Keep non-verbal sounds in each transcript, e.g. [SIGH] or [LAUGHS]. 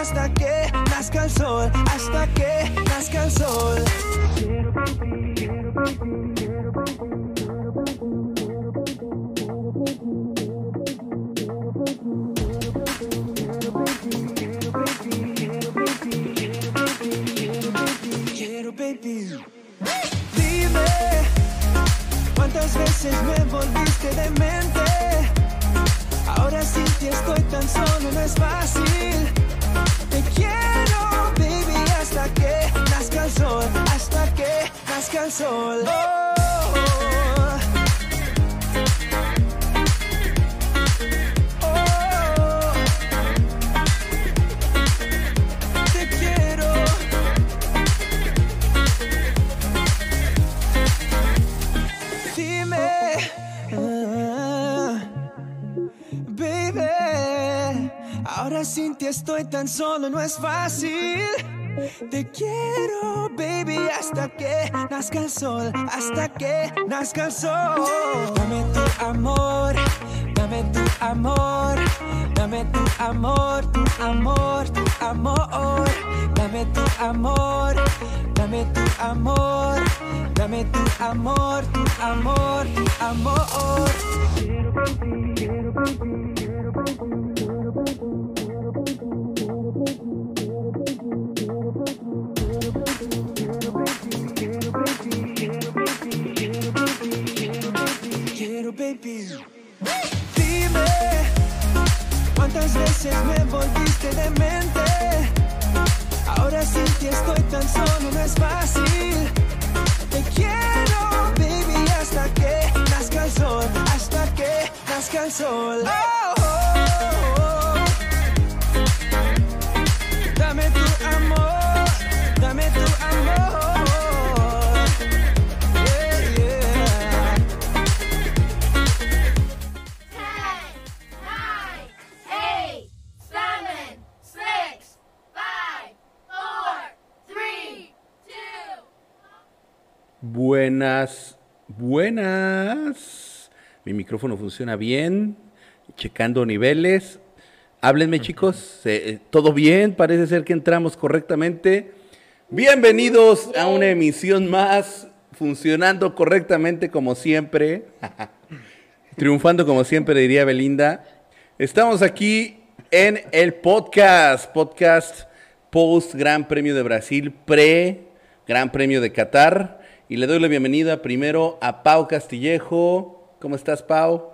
hasta que nazca el sol, hasta que nazca el sol. Quiero baby. Dime cuántas veces me volviste demente. Ahora sí que estoy tan solo, no es fácil. Te quiero, baby, hasta que nazca el sol, hasta que nazca el sol. Oh. Sin ti estoy tan solo, no es fácil. Te quiero, baby, hasta que nazca el sol, hasta que nazca el sol. Dame tu amor, dame tu amor, dame tu amor, tu amor, tu amor. Dame tu amor, dame tu amor, dame tu amor, tu amor, tu amor. Quiero baby. Dime cuántas veces me volviste demente. Ahora sin ti estoy tan solo, no es fácil. Te quiero, baby, hasta que nazca el sol, hasta que nazca el sol. Oh, oh, oh. Dame tu Buenas, buenas. Mi micrófono funciona bien. Checando niveles. Háblenme, chicos. Eh, ¿Todo bien? Parece ser que entramos correctamente. Bienvenidos a una emisión más. Funcionando correctamente como siempre. [LAUGHS] Triunfando como siempre, diría Belinda. Estamos aquí en el podcast. Podcast post Gran Premio de Brasil, pre Gran Premio de Qatar. Y le doy la bienvenida primero a Pau Castillejo. ¿Cómo estás, Pau?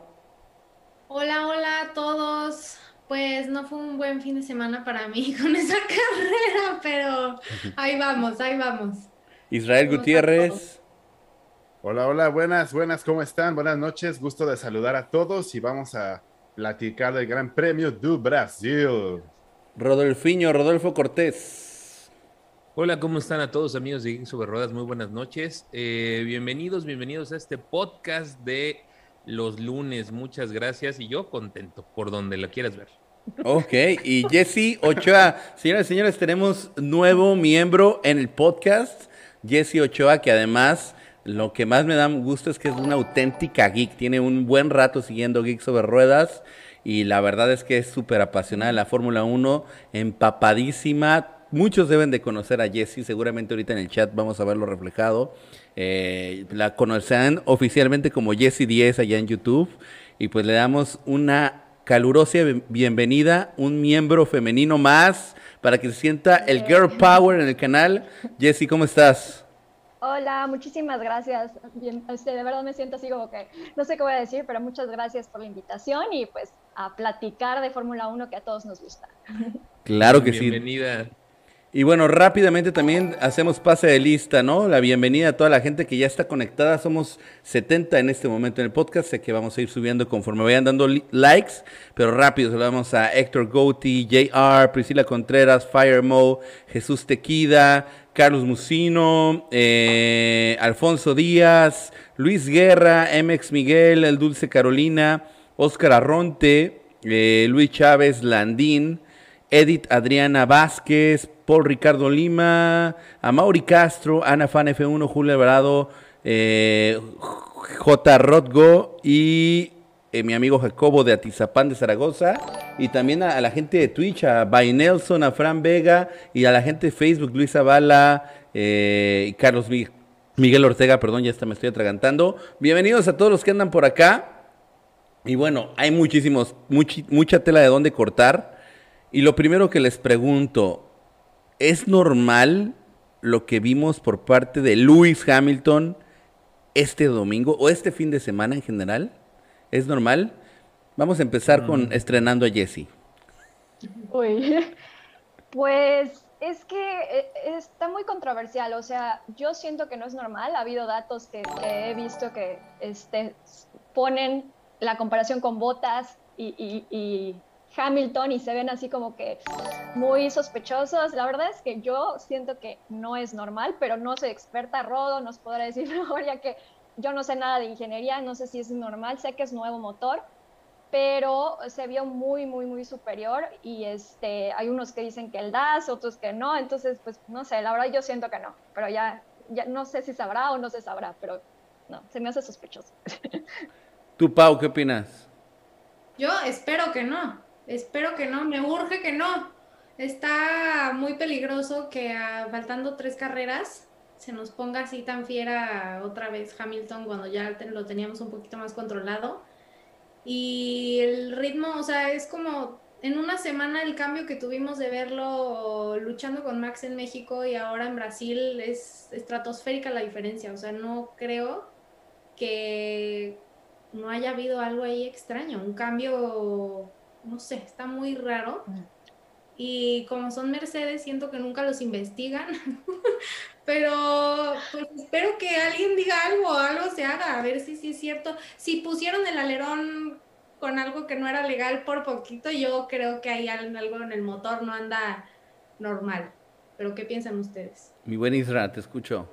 Hola, hola a todos. Pues no fue un buen fin de semana para mí [LAUGHS] con esa carrera, pero ahí vamos, ahí vamos. Israel ¿Cómo están Gutiérrez. Hola, hola, buenas, buenas, ¿cómo están? Buenas noches, gusto de saludar a todos y vamos a platicar del Gran Premio do Brasil. Rodolfiño, Rodolfo Cortés. Hola, ¿cómo están a todos amigos de Geek sobre Ruedas? Muy buenas noches. Eh, bienvenidos, bienvenidos a este podcast de los lunes. Muchas gracias y yo contento por donde la quieras ver. Ok, y Jesse Ochoa. Señoras y señores, tenemos nuevo miembro en el podcast. Jesse Ochoa, que además lo que más me da gusto es que es una auténtica geek. Tiene un buen rato siguiendo Geek sobre Ruedas. Y la verdad es que es súper apasionada la Fórmula 1, empapadísima. Muchos deben de conocer a Jessie, seguramente ahorita en el chat vamos a verlo reflejado. Eh, la conocerán oficialmente como Jessie 10 allá en YouTube. Y pues le damos una calurosa bienvenida, un miembro femenino más para que se sienta el Girl Power en el canal. Jessie, ¿cómo estás? Hola, muchísimas gracias. Bien, este, de verdad me siento así como que no sé qué voy a decir, pero muchas gracias por la invitación y pues a platicar de Fórmula 1 que a todos nos gusta. Claro que sí. Bienvenida. Y bueno, rápidamente también hacemos pase de lista, ¿no? La bienvenida a toda la gente que ya está conectada. Somos 70 en este momento en el podcast. Sé que vamos a ir subiendo conforme vayan dando li- likes, pero rápido saludamos a Héctor Gouti, JR, Priscila Contreras, Firemo, Jesús Tequida, Carlos Musino, eh, Alfonso Díaz, Luis Guerra, MX Miguel, El Dulce Carolina, Óscar Arronte, eh, Luis Chávez, Landín, Edith Adriana Vázquez, Paul Ricardo Lima, Amaury Castro, Ana Fan F1, Julio Alvarado, eh, J. Rodgo y eh, mi amigo Jacobo de Atizapán de Zaragoza, y también a, la gente de Twitch, a By Nelson, a Fran Vega, y a la gente de Facebook, Luis Zavala, eh, y Carlos Mi- Miguel Ortega, perdón, ya hasta me estoy atragantando. Bienvenidos a todos los que andan por acá. Y bueno, hay muchísimos, mucha tela de dónde cortar. Y lo primero que les pregunto, ¿es normal lo que vimos por parte de Lewis Hamilton este domingo o este fin de semana en general? ¿Es normal? Vamos a empezar con estrenando a Jesse. Uy, [LAUGHS] pues es que eh, está muy controversial, o sea, yo siento que no es normal, ha habido datos que, que he visto que este, ponen la comparación con Bottas y, y- y Hamilton y se ven así como que muy sospechosos. La verdad es que yo siento que no es normal, pero no soy experta, Rodo nos podrá decir [LAUGHS] mejor, ya que yo no sé nada de ingeniería, no sé si es normal, sé que es nuevo motor, pero se vio muy, muy, muy superior y este, hay unos que dicen que el DAS, otros que no, entonces, pues, no sé, la verdad yo siento que no, pero ya, ya no sé si sabrá o no se sabrá, pero no, se me hace sospechoso. [LAUGHS] Tú, Pau, ¿qué opinas? Yo espero que no, espero que no, me urge que no. Está muy peligroso que faltando tres carreras se nos ponga así tan fiera otra vez Hamilton cuando ya lo teníamos un poquito más controlado. Y el ritmo, o sea, es como en una semana el cambio que tuvimos de verlo luchando con Max en México y ahora en Brasil es estratosférica la diferencia. O sea, no creo que no haya habido algo ahí extraño, un cambio, no sé, está muy raro. Y como son Mercedes, siento que nunca los investigan. [LAUGHS] Pero pues espero que alguien diga algo, algo se haga, a ver si sí es cierto. Si pusieron el alerón con algo que no era legal por poquito, yo creo que hay al- algo en el motor, no anda normal. Pero ¿qué piensan ustedes? Mi buen Isra, te escucho.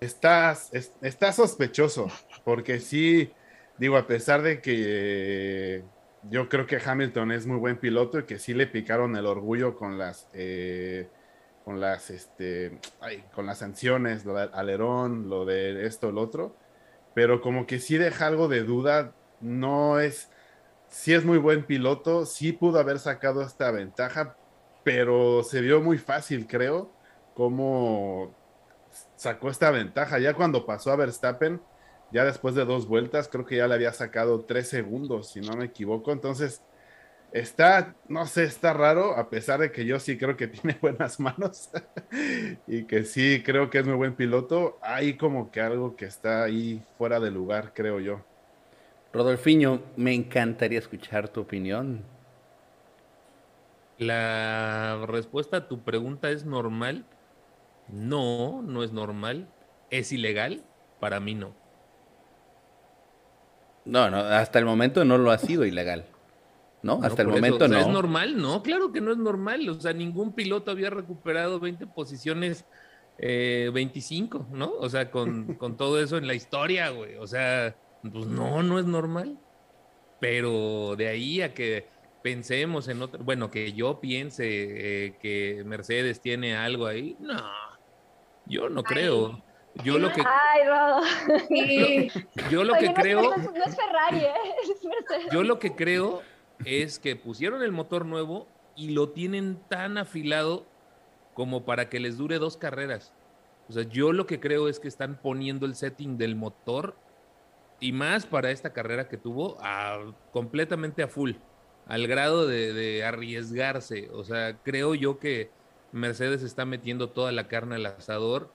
Estás, es- está sospechoso, porque sí, digo, a pesar de que eh, yo creo que Hamilton es muy buen piloto y que sí le picaron el orgullo con las, eh, con las, este, ay, con las sanciones, lo del alerón, lo de esto, lo otro, pero como que sí deja algo de duda, no es, sí es muy buen piloto, sí pudo haber sacado esta ventaja, pero se vio muy fácil, creo, como sacó esta ventaja. Ya cuando pasó a Verstappen, ya después de dos vueltas, creo que ya le había sacado tres segundos, si no me equivoco. Entonces, está, no sé, está raro, a pesar de que yo sí creo que [LAUGHS] tiene buenas manos [LAUGHS] y que sí creo que es muy buen piloto. Hay como que algo que está ahí fuera de lugar, creo yo. Rodolfiño, me encantaría escuchar tu opinión. La respuesta a tu pregunta es normal. No, no es normal. ¿Es ilegal? Para mí no. No, no, hasta el momento no lo ha sido ilegal. ¿No? No, Hasta el eso, momento o sea, no. ¿Es normal? No, claro que no es normal. O sea, ningún piloto había recuperado 20 posiciones, eh, 25, ¿no? O sea, con, [LAUGHS] con todo eso en la historia, güey. O sea, pues no, no es normal. Pero de ahí a que pensemos en otro, bueno, que yo piense eh, que Mercedes tiene algo ahí, no, yo no creo. Yo lo que, Ay, Rodo. Sí, yo lo Oye, que no creo... No es, no es Ferrari, ¿eh? [LAUGHS] Es Mercedes. Yo lo que creo es que pusieron el motor nuevo y lo tienen tan afilado como para que les dure dos carreras. O sea, yo lo que creo es que están poniendo el setting del motor y más para esta carrera que tuvo a- completamente a full, al grado de, de arriesgarse. O sea, creo yo que Mercedes está metiendo toda la carne al asador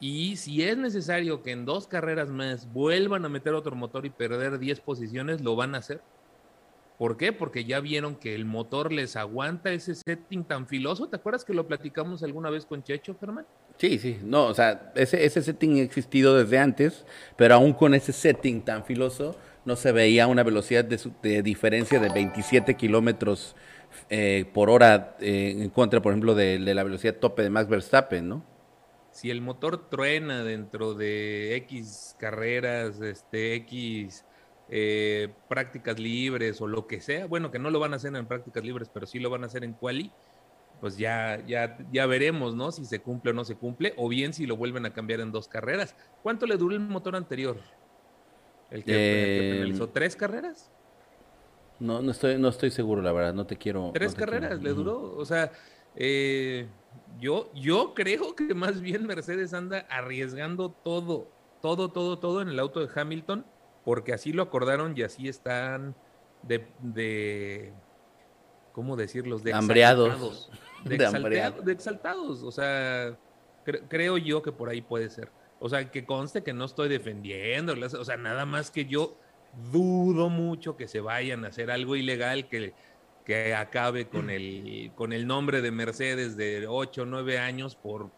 y si es necesario que en dos carreras más vuelvan a meter otro motor y perder 10 posiciones, lo van a hacer. ¿Por qué? Porque ya vieron que el motor les aguanta ese setting tan filoso. ¿Te acuerdas que lo platicamos alguna vez con Checho, Germán? Sí, sí, no, o sea, ese, ese setting ha existido desde antes, pero aún con ese setting tan filoso, no se veía una velocidad de, su- diferencia de 27 kilómetros eh, por hora eh, en contra, por ejemplo, de la velocidad tope de Max Verstappen, ¿no? Si el motor truena dentro de X carreras, este, X eh, prácticas libres o lo que sea, bueno, que no lo van a hacer en prácticas libres, pero sí lo van a hacer en quali, pues ya, ya, ya veremos, ¿no? Si se cumple o no se cumple, o bien si lo vuelven a cambiar en dos carreras. ¿Cuánto le duró el motor anterior? El que, el que Eh, penalizó tres carreras. No, no estoy, no estoy seguro, la verdad, no te quiero. Tres no te quiero- carreras le duró. O sea, eh, yo, yo creo que más bien Mercedes anda arriesgando todo, todo, todo, todo en el auto de Hamilton, porque así lo acordaron y así están de, de ¿cómo decirlos? De Hambreados. exaltados. De, [LAUGHS] De de exaltados. O sea, cre- creo yo que por ahí puede ser. O sea, que conste que no estoy defendiendo, o sea, nada más que yo dudo mucho que se vayan a hacer algo ilegal que, que acabe con el, con el nombre de Mercedes de 8 o 9 años por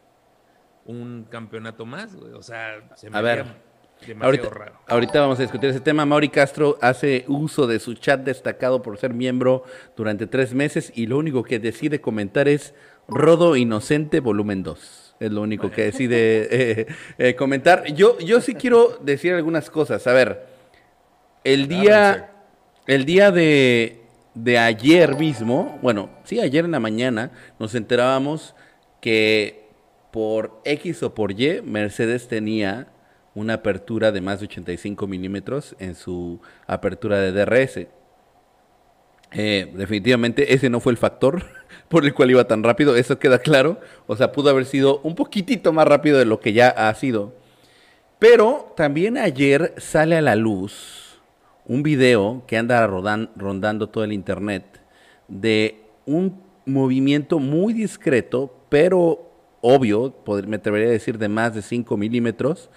un campeonato más. güey. O sea, se me A ver, Ahorita, raro. ahorita vamos a discutir ese tema. Mauri Castro hace uso de su chat destacado por ser miembro durante tres meses y lo único que decide comentar es Rodo Inocente Volumen 2. Es lo único que decide [LAUGHS] eh, eh, comentar. Yo, yo sí quiero decir algunas cosas. A ver, el día, el día de, de ayer mismo, bueno, sí, ayer en la mañana, nos enterábamos que por X o por Y, Mercedes tenía una apertura de más de 85 milímetros en su apertura de DRS. Eh, definitivamente ese no fue el factor [LAUGHS] por el cual iba tan rápido, eso queda claro. O sea, pudo haber sido un poquitito más rápido de lo que ya ha sido. Pero también ayer sale a la luz un video que anda rondando todo el internet de un movimiento muy discreto, pero obvio, me atrevería a decir de más de 5 milímetros,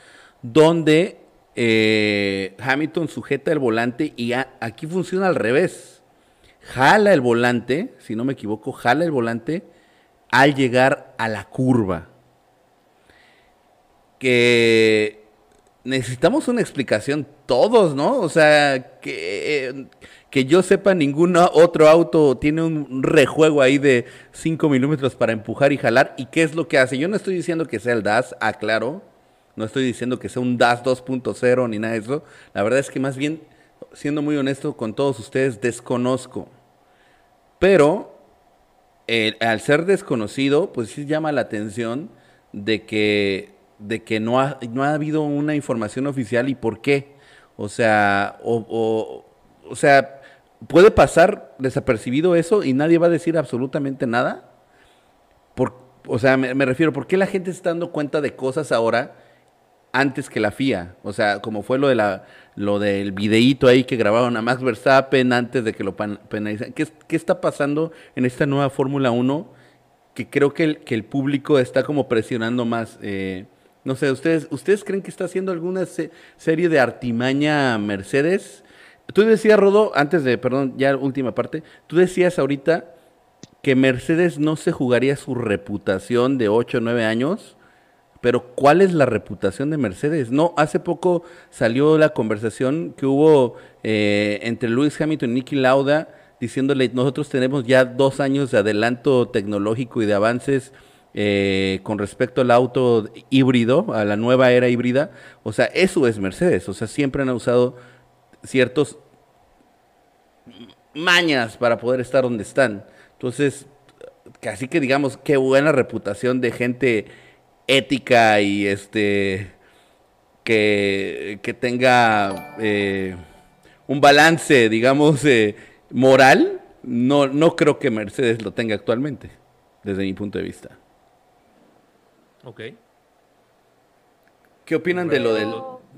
donde eh, Hamilton sujeta el volante y aquí funciona al revés. Jala el volante, si no me equivoco, jala el volante al llegar a la curva. Que necesitamos una explicación todos, ¿no? O sea, que, que yo sepa, ningún otro auto tiene un rejuego ahí de 5 milímetros para empujar y jalar. ¿Y qué es lo que hace? Yo no estoy diciendo que sea el DAS, aclaro. No estoy diciendo que sea un DAS 2.0 ni nada de eso. La verdad es que más bien, siendo muy honesto con todos ustedes, desconozco. Pero al ser desconocido, pues sí llama la atención de que, de que no, ha, no ha habido una información oficial y por qué. O sea, o, o, o sea, puede pasar desapercibido eso y nadie va a decir absolutamente nada. Por, o sea, me, refiero, ¿por qué la gente está dando cuenta de cosas ahora antes que la FIA? O sea, como fue lo de la lo del videíto ahí que grabaron a Max Verstappen antes de que lo penalizaran. ¿Qué, qué está pasando en esta nueva Fórmula 1? Que creo que el, que el público está como presionando más. eh, no sé, ¿ustedes, ¿ustedes creen que está haciendo alguna se- serie de artimaña Mercedes? Tú decías, Rodo, antes de, perdón, ya última parte, tú decías ahorita que Mercedes no se jugaría su reputación de 8 o 9 años, pero ¿cuál es la reputación de Mercedes? No, hace poco salió la conversación que hubo eh, entre Lewis Hamilton y Nicky Lauda diciéndole, nosotros tenemos ya dos años de adelanto tecnológico y de avances eh, con respecto al auto híbrido, a la nueva era híbrida. O sea, eso es Mercedes. O sea, siempre han usado ciertos mañas para poder estar donde están. Entonces, casi que digamos, qué buena reputación de gente ética y este que, que tenga eh, un balance, digamos, eh, moral. No, no creo que Mercedes lo tenga actualmente, desde mi punto de vista. Ok. ¿Qué opinan de lo del,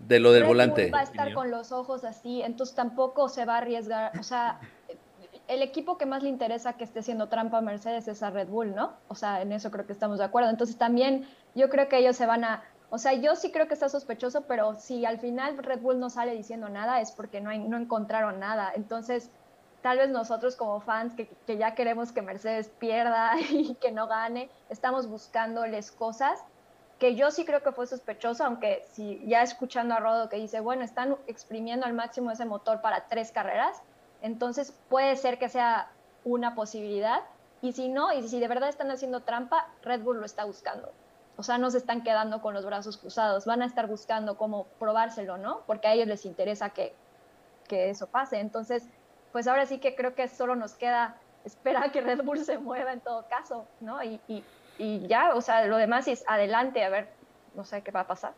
de lo del Red Bull volante? va a estar con los ojos así, entonces tampoco se va a arriesgar. O sea, el equipo que más le interesa que esté haciendo trampa a Mercedes es a Red Bull, ¿no? O sea, en eso creo que estamos de acuerdo. Entonces también yo creo que ellos se van a... O sea, yo sí creo que está sospechoso, pero si al final Red Bull no sale diciendo nada es porque no, hay- no encontraron nada. Entonces, tal vez nosotros como fans que, que ya queremos que Mercedes pierda [LAUGHS] y que no gane, estamos buscándoles cosas que yo sí creo que fue sospechoso, aunque si ya escuchando a Rodo que dice, bueno, están exprimiendo al máximo ese motor para tres carreras, entonces puede ser que sea una posibilidad, y si no, y si de verdad están haciendo trampa, Red Bull lo está buscando. O sea, no se están quedando con los brazos cruzados, van a estar buscando cómo probárselo, ¿no? Porque a ellos les interesa que, que eso pase. Entonces, pues ahora sí que creo que solo nos queda esperar a que Red Bull se mueva en todo caso, ¿no? Y, y, y ya, o sea, lo demás es adelante, a ver, no sé qué va a pasar.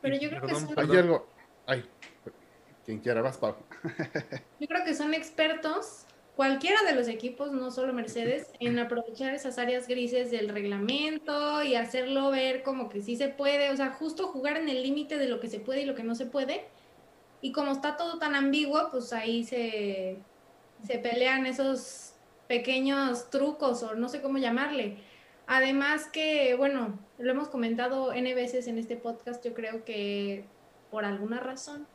Pero yo creo que Perdón, son- Hay algo. Ay, Quien quiera, vas, Pau. [LAUGHS] Yo creo que son expertos, cualquiera de los equipos, no solo Mercedes, [LAUGHS] en aprovechar esas áreas grises del reglamento y hacerlo ver como que sí se puede, o sea, justo jugar en el límite de lo que se puede y lo que no se puede. Y como está todo tan ambiguo, pues ahí se, se pelean esos pequeños trucos o no sé cómo llamarle. Además que, bueno, lo hemos comentado N veces en este podcast, yo creo que por alguna razón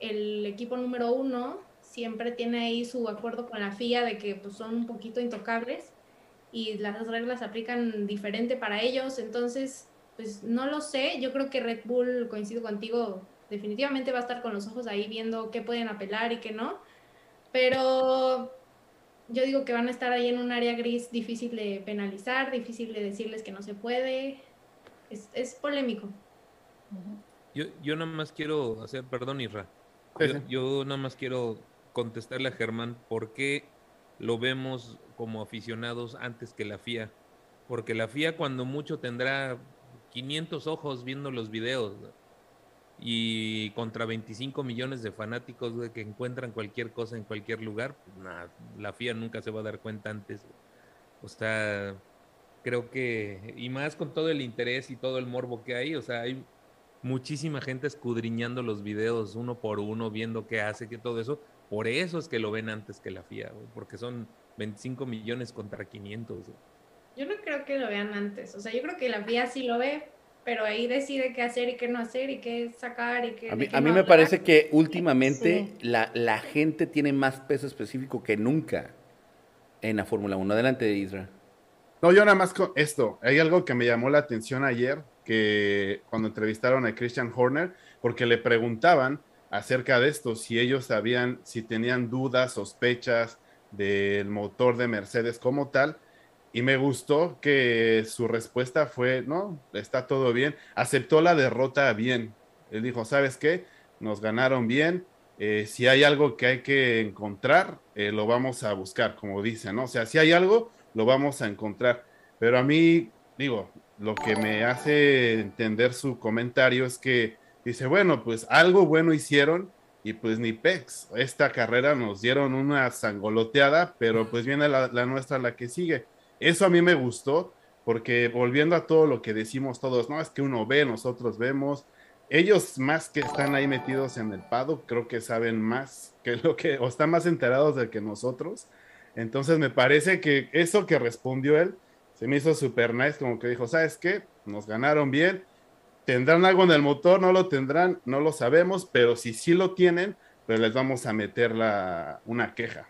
el equipo número uno siempre tiene ahí su acuerdo con la FIA de que pues, son un poquito intocables y las reglas aplican diferente para ellos, entonces, pues no lo sé, yo creo que Red Bull, coincido contigo, definitivamente va a estar con los ojos ahí viendo qué pueden apelar y qué no, pero yo digo que van a estar ahí en un área gris difícil de penalizar, difícil de decirles que no se puede. Es, es polémico. Yo, yo nada más quiero hacer, perdón, Isra. Sí, Yo, sí. yo nada más quiero contestarle a Germán por qué lo vemos como aficionados antes que la FIA. Porque la FIA cuando mucho tendrá 500 ojos viendo los videos ¿no? Y contra 25 millones de fanáticos güey, que encuentran cualquier cosa en cualquier lugar, pues, nah, la FIA nunca se va a dar cuenta antes. O sea, creo que, y más con todo el interés y todo el morbo que hay, o sea, hay muchísima gente escudriñando los videos uno por uno, viendo qué hace, que todo eso. Por eso es que lo ven antes que la FIA, porque son 25 millones contra 500. güey. Yo no creo que lo vean antes. O sea, yo creo que la FIA sí lo ve, pero ahí decide qué hacer y qué no hacer y qué sacar y qué. A mí, qué a mí no me parece que últimamente la, la gente tiene más peso específico que nunca en la Fórmula 1. Adelante, Isra. No, yo nada más con esto. Hay algo que me llamó la atención ayer, que cuando entrevistaron a Christian Horner, porque le preguntaban acerca de esto, si ellos sabían, si tenían dudas, sospechas del motor de Mercedes como tal. Y me gustó que su respuesta fue, no, está todo bien. Aceptó la derrota bien. Él dijo, ¿sabes qué? Nos ganaron bien. Eh, si hay algo que hay que encontrar, eh, lo vamos a buscar, como dicen, ¿no? O sea, si hay algo, lo vamos a encontrar. Pero a mí, digo, lo que me hace entender su comentario es que dice, bueno, pues algo bueno hicieron y pues ni pex. Esta carrera nos dieron una sangoloteada, pero pues viene la, la nuestra, la que sigue. Eso a mí me gustó, porque volviendo a todo lo que decimos todos, no, es que uno ve, nosotros vemos. Ellos más que están ahí metidos en el pado, creo que saben más que lo que, o están más enterados de que nosotros. Entonces me parece que eso que respondió él se me hizo super nice, como que dijo, ¿sabes qué? Nos ganaron bien. ¿Tendrán algo en el motor? No lo tendrán, no lo sabemos, pero si sí lo tienen, pues les vamos a meter la, una queja.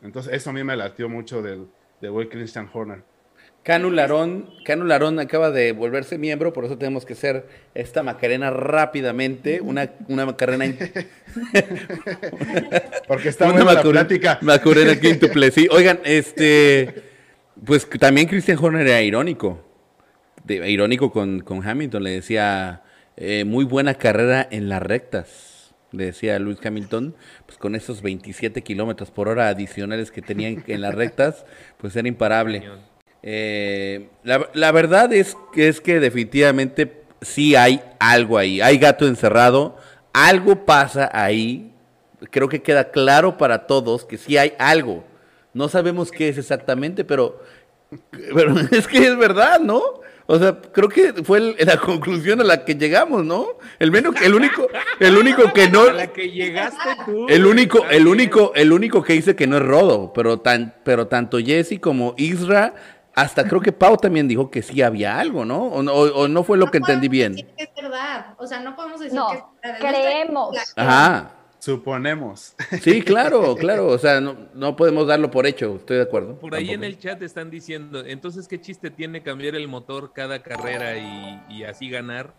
Entonces eso a mí me latió mucho del, de Will Christian Horner. Canu Larón, Canu Larón acaba de volverse miembro, por eso tenemos que hacer esta Macarena rápidamente, una, una Macarena in- [LAUGHS] Porque está una buena la Macure- plática. Macarena quíntuple, [LAUGHS] sí. Oigan, este, pues también Christian Horner era irónico, de- irónico con, con Hamilton, le decía, eh, muy buena carrera en las rectas, decía Luis Hamilton, pues con esos 27 kilómetros por hora adicionales que tenían en las rectas, [LAUGHS] pues era imparable. Eh, la, la verdad es que, es que definitivamente sí hay algo ahí, hay gato encerrado, algo pasa ahí, creo que queda claro para todos que sí hay algo, no sabemos qué es exactamente, pero, [LAUGHS] pero es que es verdad, ¿no? O sea, creo que fue el- la conclusión a la que llegamos, ¿no? El, menos, el único, el único que no, A la que llegaste tú. el único, el único, el único que dice que no es rodo, pero tan, pero tanto Jesse como Isra, hasta creo que Pau también dijo que sí había algo, ¿no? O, no- o no fue lo que entendí bien. decir que es verdad. O sea, no podemos decir No, que es verdad. Creemos. Ajá. Suponemos. Sí, claro, claro. O sea, no, no podemos darlo por hecho, estoy de acuerdo. Por ahí en el chat están diciendo, entonces, ¿qué chiste tiene cambiar el motor cada carrera y, y así ganar?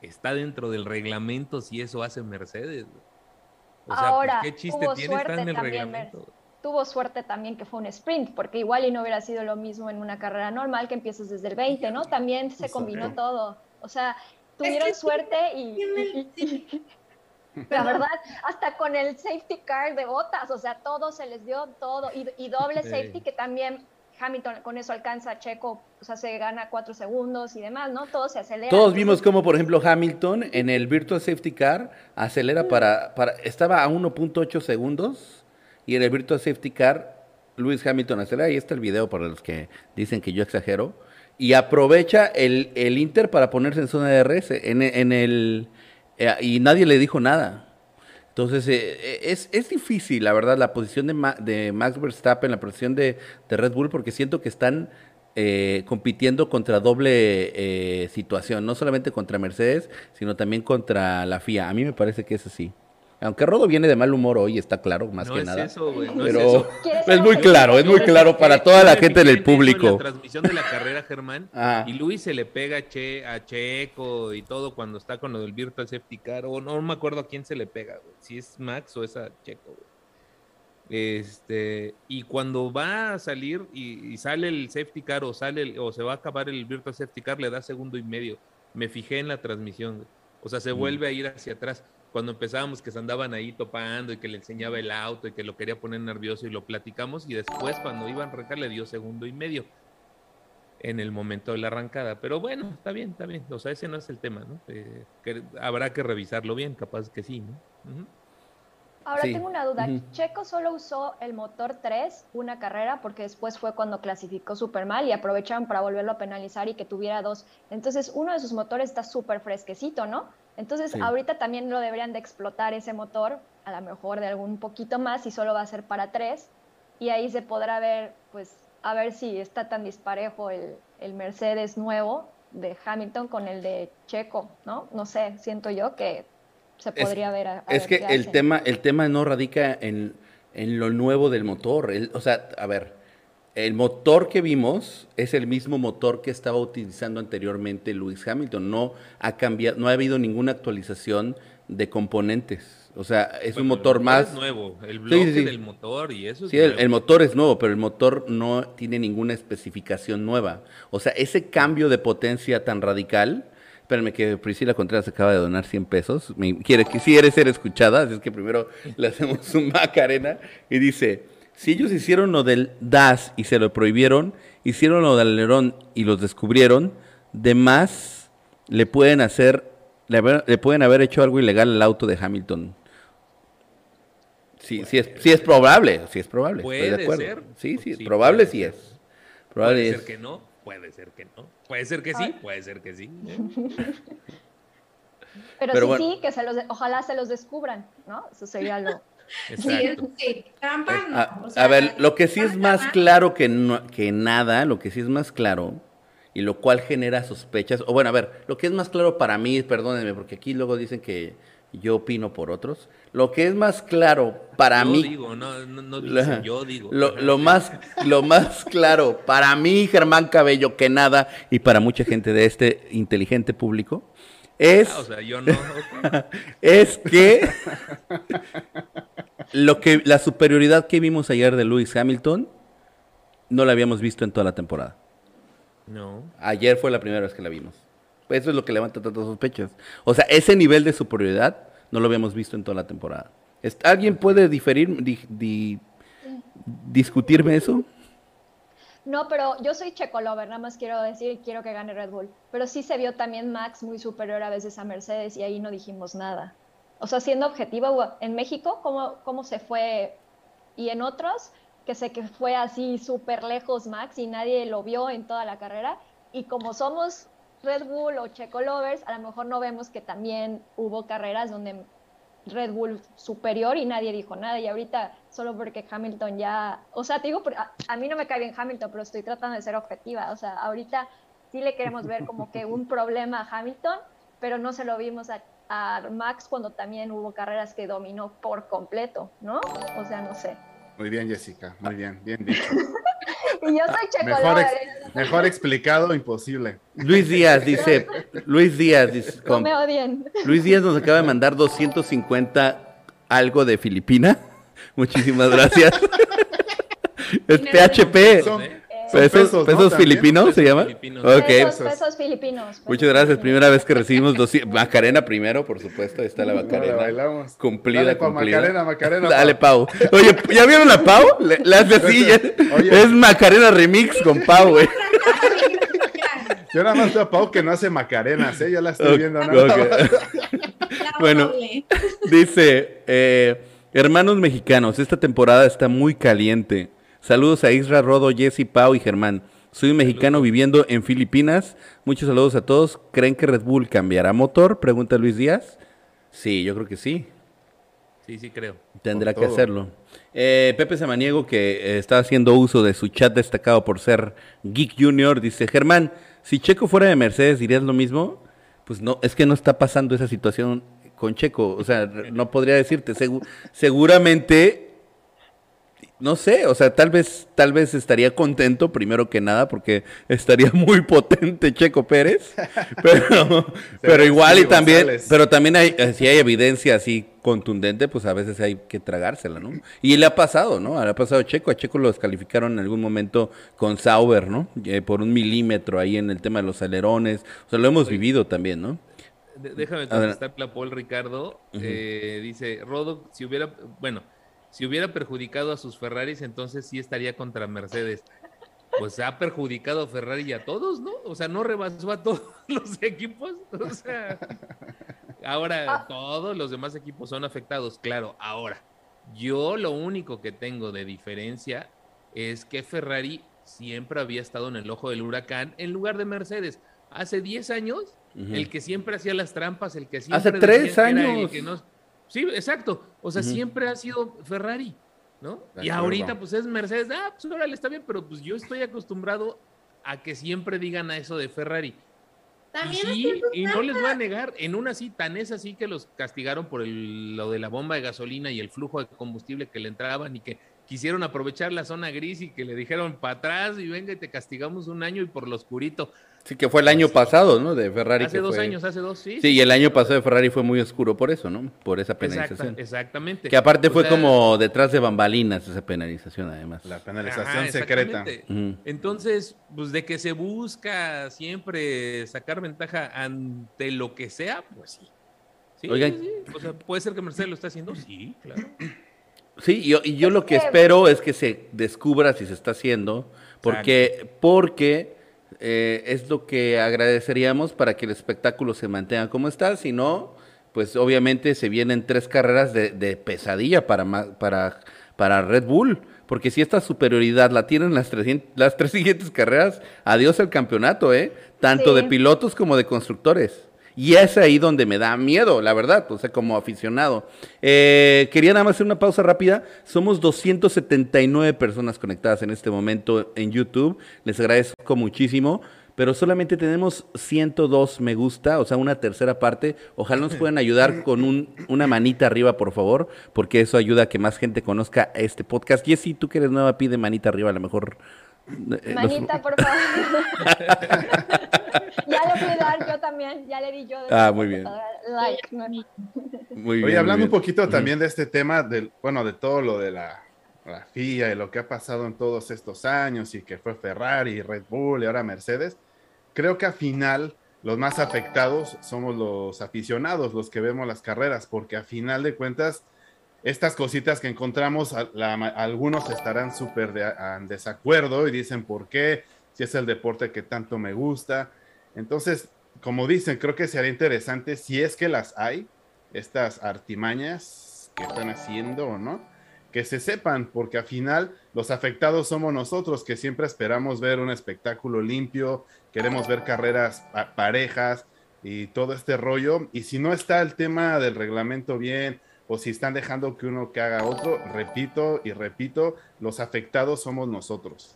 Está dentro del reglamento si eso hace Mercedes. O sea, Ahora, pues, ¿qué chiste hubo tiene? Está suerte en el también, reglamento. Tuvo suerte también que fue un sprint, porque igual y no hubiera sido lo mismo en una carrera normal que empiezas desde el 20, ¿no? También se combinó todo. O sea, tuvieron suerte y, tiene- y- y- [LAUGHS] [LAUGHS] la verdad, [LAUGHS] hasta con el safety car de botas, o sea, todo se les dio todo y, y doble Sí. safety que también Hamilton con eso alcanza a Checo, o sea, se gana cuatro segundos y demás, ¿no? Todo se acelera. Todos vimos como, por ejemplo, Hamilton en el Virtual Safety Car acelera para, para estaba a 1.8 segundos y en el Virtual Safety Car Lewis Hamilton acelera, ahí está el video para los que dicen que yo exagero, y aprovecha el, el Inter para ponerse en zona de RS en, en el, eh, y nadie le dijo nada. Entonces, eh, es, es difícil, la verdad, la posición de, Ma- de Max Verstappen, la posición de, de Red Bull, porque siento que están eh, compitiendo contra doble eh, situación, no solamente contra Mercedes, sino también contra la FIA. A mí me parece que es así. Aunque Rodo viene de mal humor hoy, está claro, más no que es nada. eso. No pero es eso. ¿Quieres es muy claro, es muy claro para toda la gente del público. la transmisión de la carrera, Germán. [LAUGHS] Ah. Y Luis se le pega a, che, a Checo y todo cuando está con lo del Virtual Safety Car. O no, me acuerdo a quién se le pega, güey. Si es Max o es a Checo, güey. Este, y cuando va a salir y, y sale el safety car o sale el- o se va a acabar el virtual safety car, le da segundo y medio. Me fijé en la transmisión. güey. O sea, se vuelve a ir hacia atrás. Cuando empezábamos que se andaban ahí topando y que le enseñaba el auto y que lo quería poner nervioso y lo platicamos y después cuando iban a arrancar le dio segundo y medio en el momento de la arrancada. Pero bueno, está bien, está bien. O sea, ese no es el tema, ¿no? Eh, que habrá que revisarlo bien, capaz que sí, ¿no? Ahora Sí. tengo una duda. Checo solo usó el motor 3 una carrera porque después fue cuando clasificó súper mal y aprovecharon para volverlo a penalizar y que tuviera dos. Entonces uno de sus motores está súper fresquecito, ¿no? Entonces Sí. ahorita también lo deberían de explotar ese motor, a lo mejor de algún poquito más y solo va a ser para tres. Y ahí se podrá ver, pues, a ver si está tan disparejo el, el Mercedes nuevo de Hamilton con el de Checo, ¿no? No sé, siento yo que se Es- podría ver. a- a Es ver que qué el hacen. tema, el tema no radica en, en lo nuevo del motor. El- o sea, a ver, el motor que vimos es el mismo motor que estaba utilizando anteriormente Lewis Hamilton. No ha cambiado, no ha habido ninguna actualización de componentes. O sea, es un motor el más. es nuevo, el bloque sí, sí. del motor y eso es Sí, el, motor es nuevo, pero el motor no tiene ninguna especificación nueva. O sea, ese cambio de potencia tan radical. Espérame que Priscila Contreras acaba de donar 100 pesos. Me quiere que si eres ser escuchada, así es que primero le hacemos un macarena y dice, si ellos hicieron lo del DAS y se lo prohibieron, hicieron lo del alerón y los descubrieron, de más le pueden hacer, le, haber- le pueden haber hecho algo ilegal al auto de Hamilton. Sí, sí es, sí es probable, sí es probable. estoy de Puede acuerdo. ser. Sí, sí, Sí, probable puede sí es. Probable Puede es. ser que no, puede ser que no. Puede ser que sí, puede ser que sí. [LAUGHS] [LAUGHS] Pero, Pero sí, bueno. sí, que se los, de- ojalá se los descubran, ¿no? Eso sería lo... Sí, Exacto. sí, trampa no. A, o a sea, ver, lo que sí es más claro que, no- que nada, lo que sí es más claro, y lo cual genera sospechas, o bueno, a ver, lo que es más claro para mí, perdónenme, porque aquí luego dicen que yo opino por otros, lo que es más claro para yo mí, digo, no, no, no Lo- dicen, yo digo. Lo, lo más, lo más claro para mí, Germán Cabello, que nada, y para mucha gente de este inteligente público, es, Ah, o sea, yo no. ok. [LAUGHS] es que lo que la superioridad que vimos ayer de Lewis Hamilton no la habíamos visto en toda la temporada. No. Ayer fue la primera vez que la vimos. Eso es lo que levanta tantas sospechas. O sea, ese nivel de superioridad no lo habíamos visto en toda la temporada. ¿Alguien puede diferir, di- di- discutirme eso? No, pero yo soy Checo Lover, nada más quiero decir, quiero que gane Red Bull. Pero sí se vio también Max muy superior a veces a Mercedes y ahí no dijimos nada. O sea, siendo objetivo, en México, ¿cómo, cómo se fue? Y en otros, que sé que fue así súper lejos Max y nadie lo vio en toda la carrera. Y como somos Red Bull o Checo Lovers, a lo mejor no vemos que también hubo carreras donde Red Bull superior y nadie dijo nada. Y ahorita, solo porque Hamilton ya. O sea, te digo, a, a mí no me cae bien Hamilton, pero estoy tratando de ser objetiva. O sea, ahorita sí le queremos ver como que un problema a Hamilton, pero no se lo vimos a, a Max cuando también hubo carreras que dominó por completo, ¿no? O sea, no sé. Muy bien, Jessica, muy bien, bien dicho. [LAUGHS] Y yo soy Checo Mejor, ex- mejor explicado, imposible. Luis Díaz dice, Luis Díaz dice, no com- me odien. Luis Díaz nos acaba de mandar 250 algo de Filipina. [LAUGHS] Muchísimas gracias. [LAUGHS] es PHP. ¿Pesos, pesos, ¿no? pesos También. filipinos se llama? Filipinos. Ok. Pesos, pesos filipinos. pesos Muchas gracias. filipinos. Primera vez que recibimos 200. Macarena primero, por supuesto. Ahí está la la Macarena. bailamos. Cumplida, Dale, Pau, cumplida. Macarena, Macarena. [LAUGHS] Dale, Pau. Oye, ¿ya vieron a Pau? Le, le hace así. Oye. Es Macarena Remix con Pau, güey. Yo nada más veo a Pau que no hace macarenas, ¿eh? Yo la estoy viendo. ¿no? [LAUGHS] Bueno. Dice, eh, hermanos mexicanos, esta temporada está muy caliente. Saludos a Isra, Rodo, Jesse, Pau y Germán. Soy un mexicano viviendo en Filipinas. Muchos saludos a todos. ¿Creen que Red Bull cambiará motor? Pregunta Luis Díaz. Sí, yo creo que sí. Sí, sí, creo. Tendrá que hacerlo. Eh, Pepe Samaniego, que eh, está haciendo uso de su chat destacado por ser Geek Junior, dice, Germán, si Checo fuera de Mercedes, ¿dirías lo mismo? Pues no, es que no está pasando esa situación con Checo. O sea, no podría decirte. Segu- seguramente, no sé, o sea, tal vez, tal vez estaría contento, primero que nada, porque estaría [LAUGHS] muy potente Checo Pérez. [LAUGHS] Pero, [LAUGHS] pero igual y también, González. pero también hay, eh, si hay evidencia así contundente, pues a veces hay que tragársela, ¿no? Y le ha pasado, ¿no? Le ha pasado a Checo, a Checo lo descalificaron en algún momento con Sauber, ¿no? Eh, por un milímetro ahí en el tema de los alerones. O sea, lo hemos vivido también, ¿no? De- déjame contestar Paul Ricardo. Eh, dice, Rodo, si hubiera, bueno, si hubiera perjudicado a sus Ferraris, entonces sí estaría contra Mercedes. Pues ha perjudicado a Ferrari y a todos, ¿no? O sea, no rebasó a todos [LAUGHS] los equipos. O sea, ahora todos los demás equipos son afectados, claro. Ahora, yo lo único que tengo de diferencia es que Ferrari siempre había estado en el ojo del huracán en lugar de Mercedes. Hace 10 años, el que siempre hacía las trampas, el que Hace siempre era el años. que no- Sí, exacto. O sea, siempre ha sido Ferrari, ¿no? De Y acuerdo. ahorita pues es Mercedes. Ah, pues órale, está bien, pero pues yo estoy acostumbrado a que siempre digan a eso de Ferrari. También y sí, y no les voy a negar, en una sí, tan es así que los castigaron por el- lo de la bomba de gasolina y el flujo de combustible que le entraban y que quisieron aprovechar la zona gris y que le dijeron para atrás y venga y te castigamos un año y por lo oscurito. Sí, que fue el año pasado, ¿no? De Ferrari. hace que dos fue- años, hace dos, sí. Sí, y el año pasado de Ferrari fue muy oscuro por eso, ¿no? Por esa Exacta- penalización. exactamente. Que aparte O fue sea, como detrás de bambalinas esa penalización, además. La ajá, penalización secreta. exactamente. Ujú. Entonces, pues de que se busca siempre sacar ventaja ante lo que sea, pues sí. Sí, Oigan. sí, sí. O sea, puede ser que Mercedes lo esté haciendo, sí, claro. Sí, yo, y yo lo que que- espero es que se descubra si se está haciendo, porque, porque eh, es lo que agradeceríamos para que el espectáculo se mantenga como está, si no, pues obviamente se vienen tres carreras de, de pesadilla para, para, para Red Bull, porque si esta superioridad la tienen las, 300 las tres siguientes carreras, adiós al campeonato, ¿eh? Tanto Sí. de pilotos como de constructores. Y es ahí donde me da miedo, la verdad, o sea, como aficionado. Eh, quería nada más hacer una pausa rápida. Somos 279 personas conectadas en este momento en YouTube. Les agradezco muchísimo. Pero solamente tenemos 102 me gusta, o sea, una tercera parte. Ojalá nos puedan ayudar [LAUGHS] con un, una manita arriba, por favor, porque eso ayuda a que más gente conozca este podcast. Jessy, tú que eres nueva, pide manita arriba, a lo mejor. Eh, Manita, por favor. [LAUGHS] ya le fui a dar yo también, ya le di yo. Ah, muy bien. Muy Oye, bien, hablando muy un bien. poquito también de este tema, del, bueno, de todo lo de la, la FIA y lo que ha pasado en todos estos años y que fue Ferrari, Red Bull y ahora Mercedes, creo que al final los más afectados somos los aficionados, los que vemos las carreras, porque a final de cuentas, estas cositas que encontramos, algunos estarán súper de- en desacuerdo y dicen por qué, si es el deporte que tanto me gusta. Entonces, como dicen, creo que sería interesante si es que las hay, estas artimañas que están haciendo o no, que se sepan, porque al final los afectados somos nosotros que siempre esperamos ver un espectáculo limpio, queremos ver carreras pa- parejas y todo este rollo. Y si no está el tema del reglamento bien, o si están dejando que uno que haga otro, repito y repito, los afectados somos nosotros.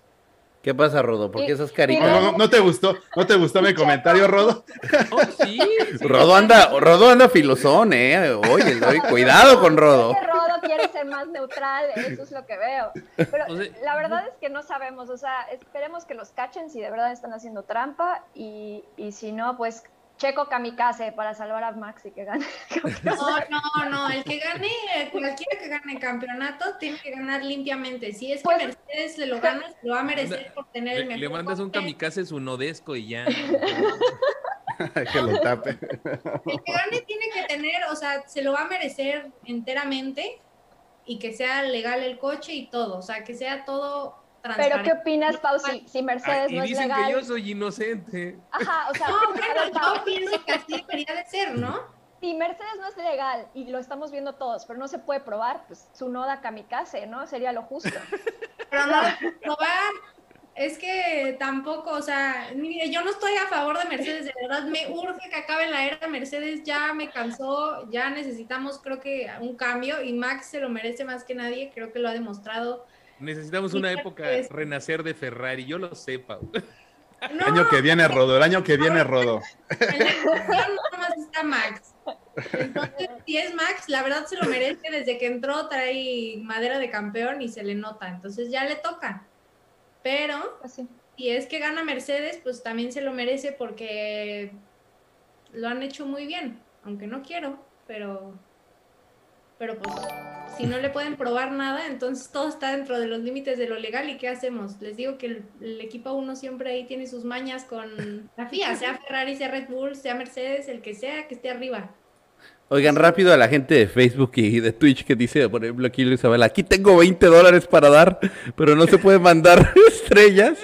¿Qué pasa, Rodo? ¿Por qué Y- esas ¿No, caritas? no, no- no te gustó? ¿No te gustó mi comentario, Rodo? Oh, sí, sí. Rodo anda, Rodo anda filosón, eh. Oye, oye, cuidado con Rodo. Rodo quiere ser más neutral, eso es lo que veo. Pero O sea, la verdad es que no sabemos, o sea, esperemos que los cachen si de verdad están haciendo trampa y, y si no, pues Checo kamikaze para salvar a Max y que gane. el campeonato. No, no, no. El que gane, cualquiera que gane campeonato, tiene que ganar limpiamente. Si es que Pues, Mercedes se lo gana, se lo va a merecer por tener el Le, mejor le mandas un kamikaze su nodesco y ya. [LAUGHS] que lo tape. El que gane tiene que tener, o sea, se lo va a merecer enteramente y que sea legal el coche y todo, o sea, que sea todo Pero. ¿qué opinas, Pau, si, si Mercedes Ay, no es dicen legal? que yo soy inocente. Ajá, o sea, No, bueno, yo pienso que así debería de ser, ¿no? si Mercedes no es legal y lo estamos viendo todos, pero no se puede probar, pues su noda kamikaze, ¿no? Sería lo justo. Pero no, no va, es que tampoco, o sea, mire, yo no estoy a favor de Mercedes, de verdad, me urge que acabe la era Mercedes, ya me cansó, ya necesitamos, creo que, un cambio y Max se lo merece más que nadie, creo que lo ha demostrado. Necesitamos una época es- renacer de Ferrari, yo lo sé, Pau. [LAUGHS] El año que viene Rodo, el año que viene Rodo. en la ecuación no más está Max. Entonces, si es Max, la verdad se lo merece, desde que entró trae madera de campeón y se le nota, entonces ya le toca. Pero Pues si es que gana Mercedes, pues también se lo merece porque lo han hecho muy bien, aunque no quiero, pero pero pues si no le pueden probar nada, entonces todo está dentro de los límites de lo legal y ¿qué hacemos? Les digo que el, el equipo uno siempre ahí tiene sus mañas con la FIA, sea Ferrari, sea Red Bull, sea Mercedes, el que sea que esté arriba. Oigan, rápido a la gente de Facebook y de Twitch que dice, por ejemplo, aquí Isabel, aquí tengo 20 dólares para dar, pero no se puede mandar [LAUGHS] estrellas.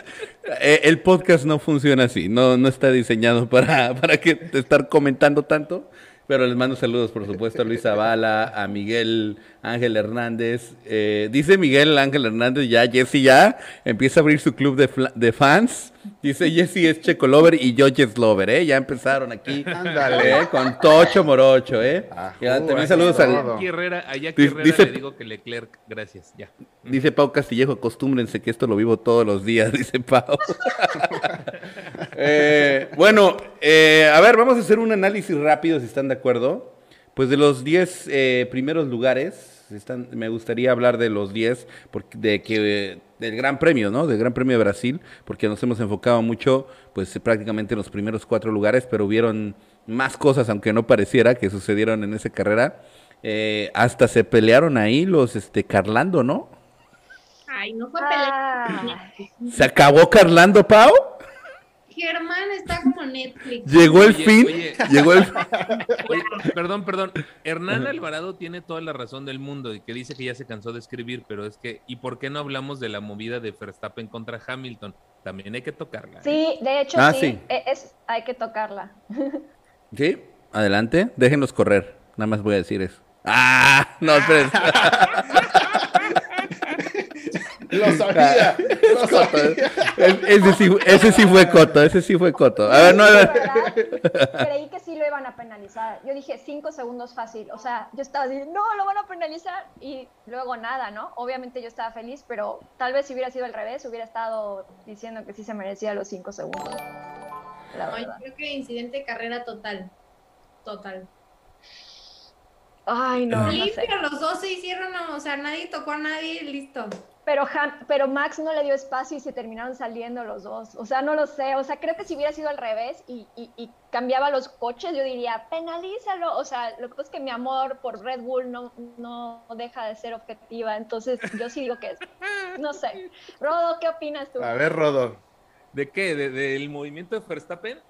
Eh, el podcast no funciona así, no, no está diseñado para, para que estar comentando tanto. Pero les mando saludos, por supuesto, a Luis Zavala, a Miguel Ángel Hernández. Eh, dice Miguel Ángel Hernández ya, Jesse ya empieza a abrir su club de, fans. Dice Jesse es Checo Lover y yo Jess Lover, ¿eh? Ya empezaron aquí. Ándale. ¿eh? Con Tocho Morocho, ¿eh? Ajú, Ya, también así saludos al... Herrera, a Jackie Herrera dice- le digo que Leclerc, gracias, ya. Dice Pau Castillejo, acostúmbrense que esto lo vivo todos los días, [LAUGHS] dice Pau. [LAUGHS] Eh, bueno, eh, a ver, vamos a hacer un análisis rápido, si están de acuerdo. Pues de los 10 eh, primeros lugares, están, me gustaría hablar de los 10, porque, de que, del Gran Premio, ¿no? Del Gran Premio de Brasil, porque nos hemos enfocado mucho, pues prácticamente en los primeros cuatro lugares, pero hubieron más cosas, aunque no pareciera, que sucedieron en esa carrera. Eh, hasta se pelearon ahí los este, Carlando, ¿no? Ay, no fue pelea. Ah, ¿Se acabó Carlando, Pau? Germán está como Netflix. Llegó el Oye, fin. oye. Llegó el [LAUGHS] Oye, perdón, perdón. Hernán Alvarado tiene toda la razón del mundo y que dice que ya se cansó de escribir, pero es que, ¿y por qué no hablamos de la movida de Verstappen contra Hamilton? También hay que tocarla. ¿eh? sí, de hecho Ah, sí, sí. e- Es, hay que tocarla. [LAUGHS] Sí, adelante. Déjenos correr. Nada más voy a decir eso. Ah, no, esperen. [LAUGHS] Lo [LAUGHS] sabía, lo sabía. Es- ese, sí, ese sí fue coto, ese sí fue coto. A ver, no, a ver. creí que sí lo iban a penalizar. Yo dije cinco segundos fácil. O sea, yo estaba así, no, lo van a penalizar. Y luego nada, ¿no? Obviamente yo estaba feliz, pero tal vez si hubiera sido al revés, hubiera estado diciendo que sí se merecía los cinco segundos. La No, yo creo que incidente de carrera total. Total. Ay, no, no sé. Limpio, los dos se hicieron, o sea, nadie tocó a nadie, listo. Pero, Ham- pero Max no le dio espacio y se terminaron saliendo los dos. O sea, no lo sé. O sea, creo que si hubiera sido al revés y, y- y cambiaba los coches, yo diría, penalízalo. O sea, lo que pasa es que mi amor por Red Bull no, no deja de ser objetiva. Entonces, yo sí digo que es. No sé. Rodo, ¿qué opinas tú? A ver, Rodo. ¿De qué? ¿De- ¿Del movimiento de Verstappen?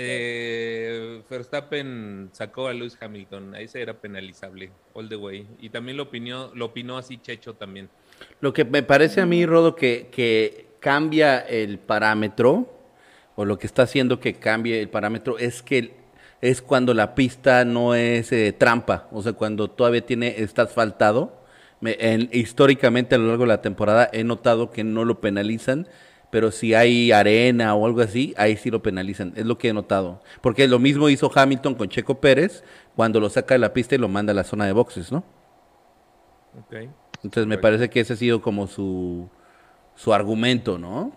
Eh, Verstappen sacó a Lewis Hamilton, ahí se era penalizable, all the way. Y también lo opinó, lo opinó así Checho también. Lo que me parece a mí, Rodo, que, que cambia el parámetro, o lo que está haciendo que cambie el parámetro, es que es cuando la pista no es eh, trampa, o sea, cuando todavía tiene, está asfaltado. Me- en- históricamente a lo largo de la temporada he notado que no lo penalizan, pero si hay arena o algo así, ahí sí lo penalizan, es lo que he notado. Porque lo mismo hizo Hamilton con Checo Pérez cuando lo saca de la pista y lo manda a la zona de boxes, ¿no? Ok. Entonces me parece que ese ha sido como su, su argumento, ¿no?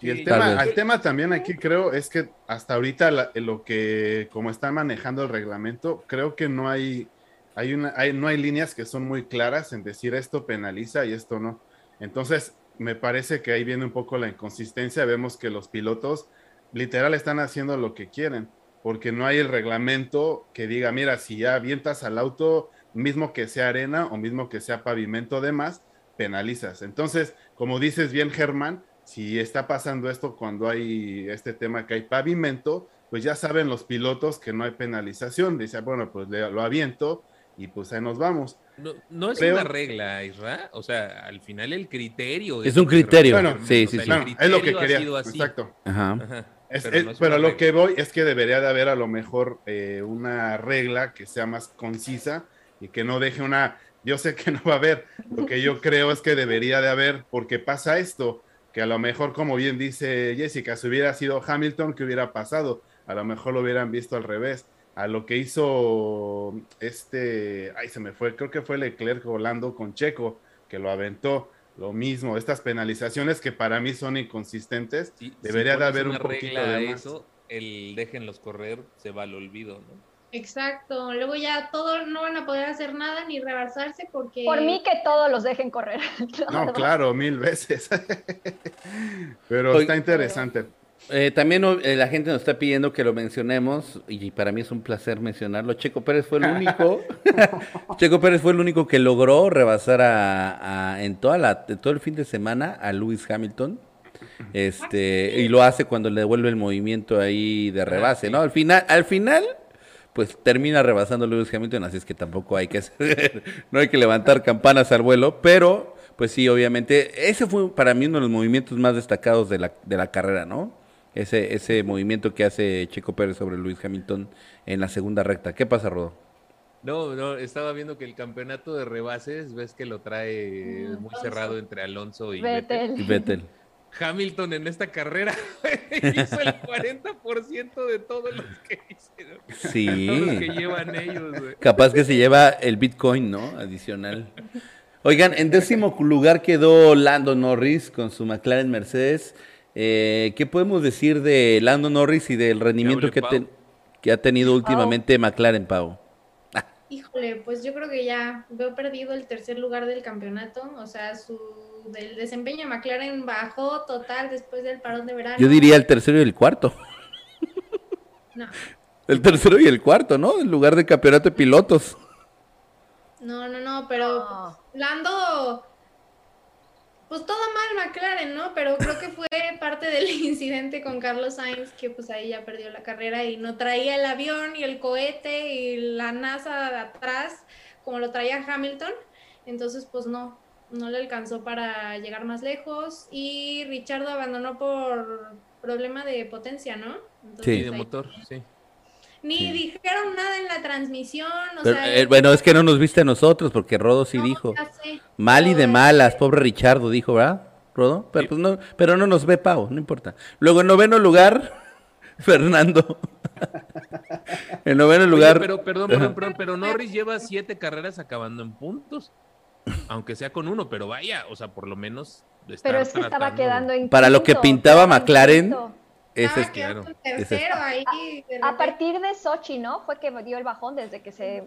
Y el tema, el tema también aquí creo es que hasta ahorita la- lo que, como están manejando el reglamento, creo que no hay, hay una, hay, no hay líneas que son muy claras en decir esto penaliza y esto no. Entonces, me parece que ahí viene un poco la inconsistencia. Vemos que los pilotos literal están haciendo lo que quieren, porque no hay el reglamento que diga, mira, si ya avientas al auto, mismo que sea arena o mismo que sea pavimento de más, penalizas. Entonces, como dices bien, Germán, si está pasando esto cuando hay este tema que hay pavimento, pues ya saben los pilotos que no hay penalización. Dice, bueno, pues lo aviento y pues ahí nos vamos. No, no es Creo- una regla, Isra. O sea, al final el criterio. Es un criterio. Bueno, sí, o sí, sea, sí. Bueno, es lo que quería. sido así. Exacto. Ajá. Ajá. Es- Pero es- no es pero una lo que voy es que debería de haber a lo mejor eh, una regla que sea más concisa y que no deje una... Yo sé que no va a haber, lo que yo creo es que debería de haber, porque pasa esto, que a lo mejor, como bien dice Jessica, si hubiera sido Hamilton, ¿qué hubiera pasado? A lo mejor lo hubieran visto al revés. A lo que hizo este, ay, se me fue, creo que fue Leclerc volando con Checo, que lo aventó. Lo mismo, estas penalizaciones que para mí son inconsistentes, Sí, si debería de haber un poquito de más. eso, el déjenlos correr se va al olvido, ¿no? Exacto. Luego ya todos no van a poder hacer nada ni rebasarse porque. Por mí que todos los dejen correr. [LAUGHS] No, claro, mil veces. [LAUGHS] Pero Oye, está interesante. Eh, también eh, la gente nos está pidiendo que lo mencionemos y para mí es un placer mencionarlo. Checo Pérez fue el [LAUGHS] único, [LAUGHS] Checo Pérez fue el único que logró rebasar a, a- en toda la, todo el fin de semana a Lewis Hamilton. Este, y lo hace cuando le devuelve el movimiento ahí de rebase, ¿no? Al final, al final, pues termina rebasando a Lewis Hamilton, así es que tampoco hay que hacer, [LAUGHS] no hay que levantar campanas al vuelo, pero pues sí, obviamente, ese fue para mí uno de los movimientos más destacados de la, de la carrera, ¿no? Ese, ese movimiento que hace Checo Pérez sobre Lewis Hamilton en la segunda recta. ¿Qué pasa, Rodo? No, no, estaba viendo que el campeonato de rebases, ves que lo trae Mm, muy cerrado entre Alonso y Vettel. Vettel. Y Vettel. [LAUGHS] Hamilton en esta carrera [LAUGHS] hizo el 40% de todos los que hicieron. [LAUGHS] Todos los que Sí. llevan ellos, güey. Capaz que se lleva el Bitcoin, ¿no? Adicional. Oigan, en décimo lugar quedó Lando Norris con su McLaren Mercedes. Eh, ¿Qué podemos decir de Lando Norris y del rendimiento que, Pau. ten- que ha tenido últimamente McLaren, Pau? Híjole, pues yo creo que ya veo perdido el tercer lugar del campeonato. O sea, su del desempeño de McLaren bajó total después del parón de verano. Yo diría el tercero y el cuarto. No, [LAUGHS] El tercero y el cuarto, ¿no? En lugar de campeonato de pilotos. no, no, no, pero. Lando, pues todo mal McLaren, ¿no? Pero creo que fue parte del [LAUGHS] incidente con Carlos Sainz, que pues ahí ya perdió la carrera y no traía el avión y el cohete y la NASA de atrás como lo traía Hamilton. Entonces, pues no, no le alcanzó para llegar más lejos y Richardo abandonó por problema de potencia, ¿no? Entonces, Sí. De motor, sí. Ni dijeron nada en la transmisión, o Pero, sea, eh, bueno, es que no nos viste a nosotros, porque Rodo sí no, dijo. ya sé. Mal y de malas, pobre Richardo, dijo, ¿verdad, Rodo? Pero, Sí. pues no, pero no nos ve Pau, no importa. Luego, en noveno lugar, [LAUGHS] Fernando. en noveno Oye, lugar. pero, perdón, perdón, perdón, pero Norris lleva siete carreras acabando en puntos. Aunque sea con uno, pero vaya, o sea, por lo menos. estar Pero es que estaba quedando en Para lo que pintaba McLaren, quinto. Ese Estaba es claro. es- ahí. A partir de Sochi, ¿no? Fue que dio el bajón desde que se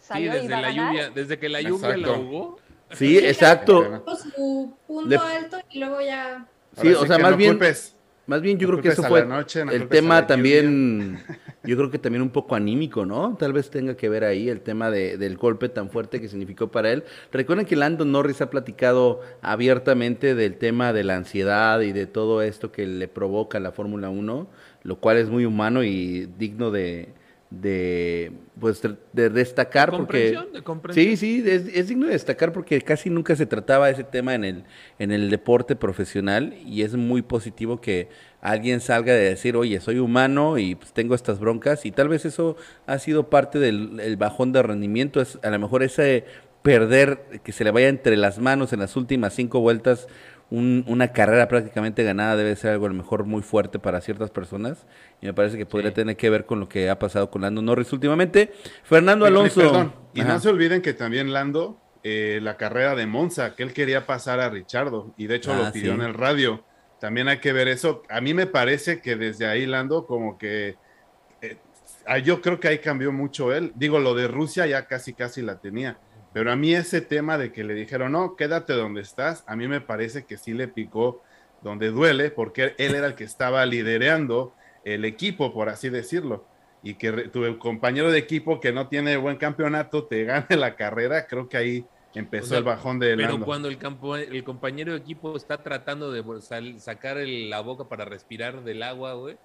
Sí, salió y desde iba a la ganar. lluvia, desde que la lluvia Exacto. la jugó. Sí, exacto. Su punto Le- alto y luego ya. Sí, Ahora o sea, más no bien- culpes. Más bien yo No creo que eso a fue la noche, no el a tema también, [LAUGHS] yo creo que también un poco anímico, ¿no? Tal vez tenga que ver ahí el tema de- del golpe tan fuerte que significó para él. Recuerden que Lando Norris ha platicado abiertamente del tema de la ansiedad y de todo esto que le provoca la Fórmula 1, lo cual es muy humano y digno de, de pues de destacar porque de comprensión. Sí, sí, es, es digno de destacar porque casi nunca se trataba ese tema en el, en el deporte profesional y es muy positivo que alguien salga de decir, oye, soy humano y pues, tengo estas broncas y tal vez eso ha sido parte del el bajón de rendimiento, es a lo mejor ese perder, que se le vaya entre las manos en las últimas cinco vueltas un- una carrera prácticamente ganada debe ser algo a lo mejor muy fuerte para ciertas personas y me parece que podría Sí. tener que ver con lo que ha pasado con Lando Norris últimamente. Fernando Alonso. perdón, y Ajá. no se olviden que también Lando, eh, la carrera de Monza, que él quería pasar a Richardo, y de hecho Ah, lo pidió sí. en el radio. También hay que ver eso. A mí me parece que desde ahí Lando como que... eh, ah, yo creo que ahí cambió mucho él. Digo, lo de Rusia ya casi casi la tenía. Pero a mí ese tema de que le dijeron, no, quédate donde estás, a mí me parece que sí le picó donde duele, porque él era el que estaba liderando el equipo, por así decirlo y que tu compañero de equipo que no tiene buen campeonato te [LAUGHS] gane la carrera, creo que ahí empezó O sea, el bajón de Pero Lando. cuando el, campo, el compañero de equipo está tratando de sal- sacar el- la boca para respirar del agua, güey,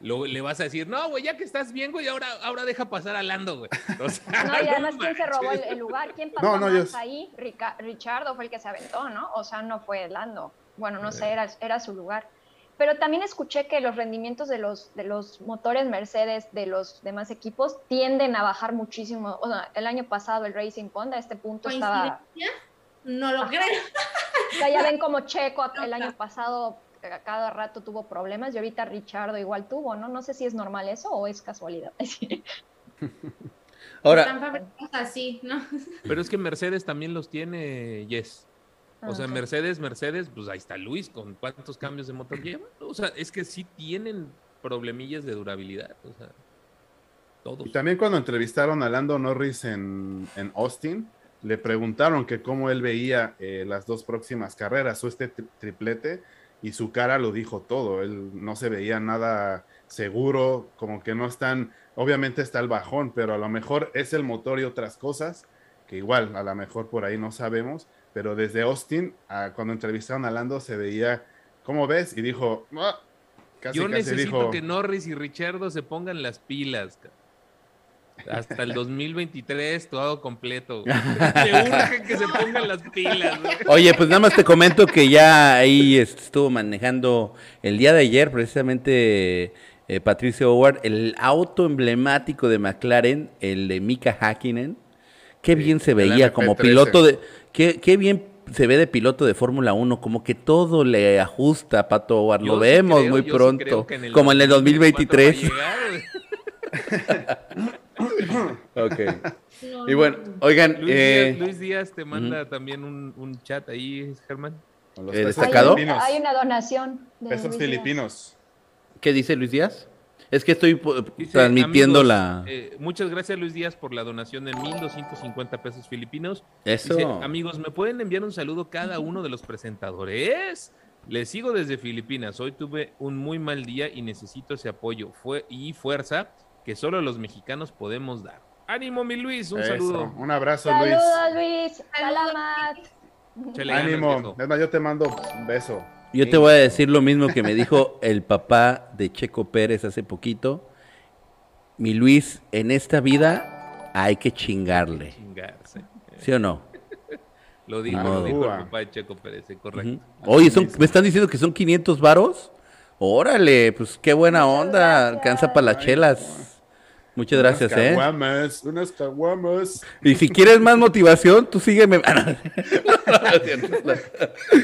lo- le vas a decir, no, güey, ya que estás bien, güey, ahora, ahora deja pasar a Lando, güey. O sea, [LAUGHS] No, y además, ¿quién se robó el, el lugar? ¿Quién pasó No, no, yo- ahí? Rica- Richardo fue el que se aventó, ¿no? O sea, no fue Lando. Bueno, no sé, era, era su lugar. Pero también escuché que los rendimientos de los, de los motores Mercedes de los demás equipos tienden a bajar muchísimo. O sea, el año pasado el Racing Point a este punto estaba... No lo Ajá. creo. O sea, ya ven como Checo [LAUGHS] el año pasado a cada rato tuvo problemas y ahorita Richardo igual tuvo, ¿no? No sé si es normal eso o es casualidad. Ahora, Están así, ¿no? Pero es que Mercedes también los tiene, Yes. O sea. Mercedes, Mercedes, pues ahí está Luis, con cuántos cambios de motor lleva. O sea, es que sí tienen problemillas de durabilidad. O sea, todos. Y también cuando entrevistaron a Lando Norris en, en Austin, le preguntaron que cómo él veía eh, las dos próximas carreras o este tri- triplete y su cara lo dijo todo. Él no se veía nada seguro, como que no están, obviamente está el bajón, pero a lo mejor es el motor y otras cosas que igual a lo mejor por ahí no sabemos, pero desde Austin, a cuando entrevistaron a Lando se veía, ¿cómo ves? Y dijo, "Ah", casi, Yo casi necesito dijo, que Norris y Richardo se pongan las pilas. Hasta el [LAUGHS] 2023, todo completo. [LAUGHS] Me urge que se pongan las pilas. güey. Oye, pues nada más te comento que ya ahí este, estuvo manejando el día de ayer precisamente eh, Patricio Howard, el auto emblemático de McLaren, el de Mika Hakkinen. Qué bien se veía como MP13. piloto de... Qué, qué bien se ve de piloto de Fórmula 1, como que todo le ajusta a Pato Howard. Lo sí vemos creo- muy sí pronto, como en el 2024 2023. va a llegar, güey. Ok. No, Y bueno, no. oigan, Luis, eh, Díaz, Luis Díaz te manda también un, un chat ahí, Germán. eh, destacado. Hay, una donación. de Pesos Luis Díaz. filipinos. ¿qué dice Luis Díaz? Es que estoy po- Dice, transmitiendo amigos, la... eh, muchas gracias Luis Díaz por la donación de 1.250 pesos filipinos. Eso. Dice, amigos, ¿me pueden enviar un saludo cada uno de los presentadores? Les sigo desde Filipinas. Hoy tuve un muy mal día y necesito ese apoyo fue, y fuerza que solo los mexicanos podemos dar. Ánimo, mi Luis, un Eso. saludo. Un abrazo, Luis. Saludos, Luis. Salamat. Échale ganas, Ánimo. Es más, yo te mando un beso. Yo te voy a decir lo mismo que me dijo el papá de Checo Pérez hace poquito. Mi Luis, en esta vida hay que chingarle. Chingarse. ¿Sí o no? Lo dijo, lo dijo el papá de Checo Pérez, correcto. Oye, son- me están diciendo que son 500 varos. Órale, pues qué buena onda. Alcanza para las chelas. Muchas gracias, unas ¿eh? Caguamas, unas caguamas. Y si quieres más motivación, tú sígueme. [LAUGHS] Ah.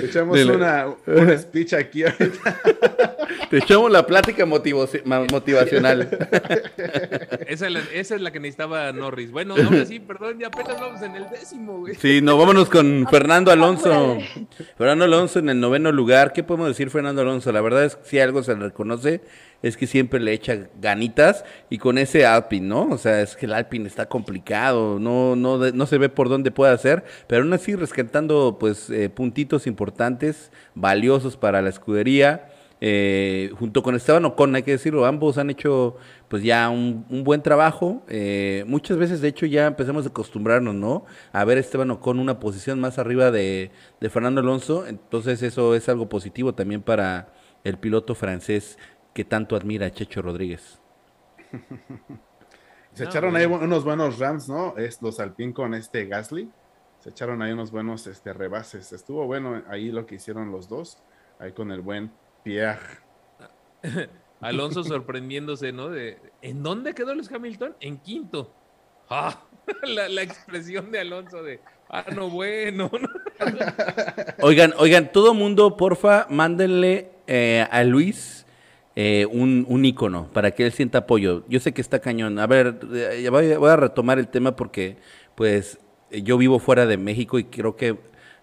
Echamos Dile. una, un speech aquí ahorita. [LAUGHS] Te echamos la plática motivacional. [LAUGHS] Esa, es la, esa es la que necesitaba Norris. Bueno, ahora sí, perdón, ya apenas vamos en el décimo, güey. Sí, no, vámonos con Fernando Alonso. Apúrale. Fernando Alonso en el noveno lugar. ¿Qué podemos decir, Fernando Alonso? La verdad es que si algo se le reconoce es que siempre le echa ganitas y con ese Alpine, ¿no? O sea, es que el Alpine está complicado, no, no, no se ve por dónde puede hacer, pero aún así rescatando pues eh, puntitos importantes, valiosos para la escudería. eh, junto con Esteban Ocon, hay que decirlo, ambos han hecho pues ya un, un buen trabajo. eh, muchas veces, de hecho, ya empezamos a acostumbrarnos, ¿no? A ver a Esteban Ocon una posición más arriba de, de Fernando Alonso. Entonces eso es algo positivo también para el piloto francés que tanto admira a Checho Rodríguez. [LAUGHS] Se No, echaron güey. ahí unos buenos Rams, ¿no? Es los Alpine con este Gasly. Se echaron ahí unos buenos este, rebases. Estuvo bueno ahí lo que hicieron los dos. Ahí con el buen Pierre. [LAUGHS] Alonso sorprendiéndose, ¿no? De, ¿En dónde quedó Luis Hamilton? En quinto. Ah, [LAUGHS] la, la expresión de Alonso de, ah, no, bueno. ¿no? Oigan, oigan, todo mundo, porfa, mándenle eh, a Luis eh, un, un ícono para que él sienta apoyo. Yo sé que está cañón. A ver, eh, voy, a retomar el tema porque, pues, eh, yo vivo fuera de México y creo que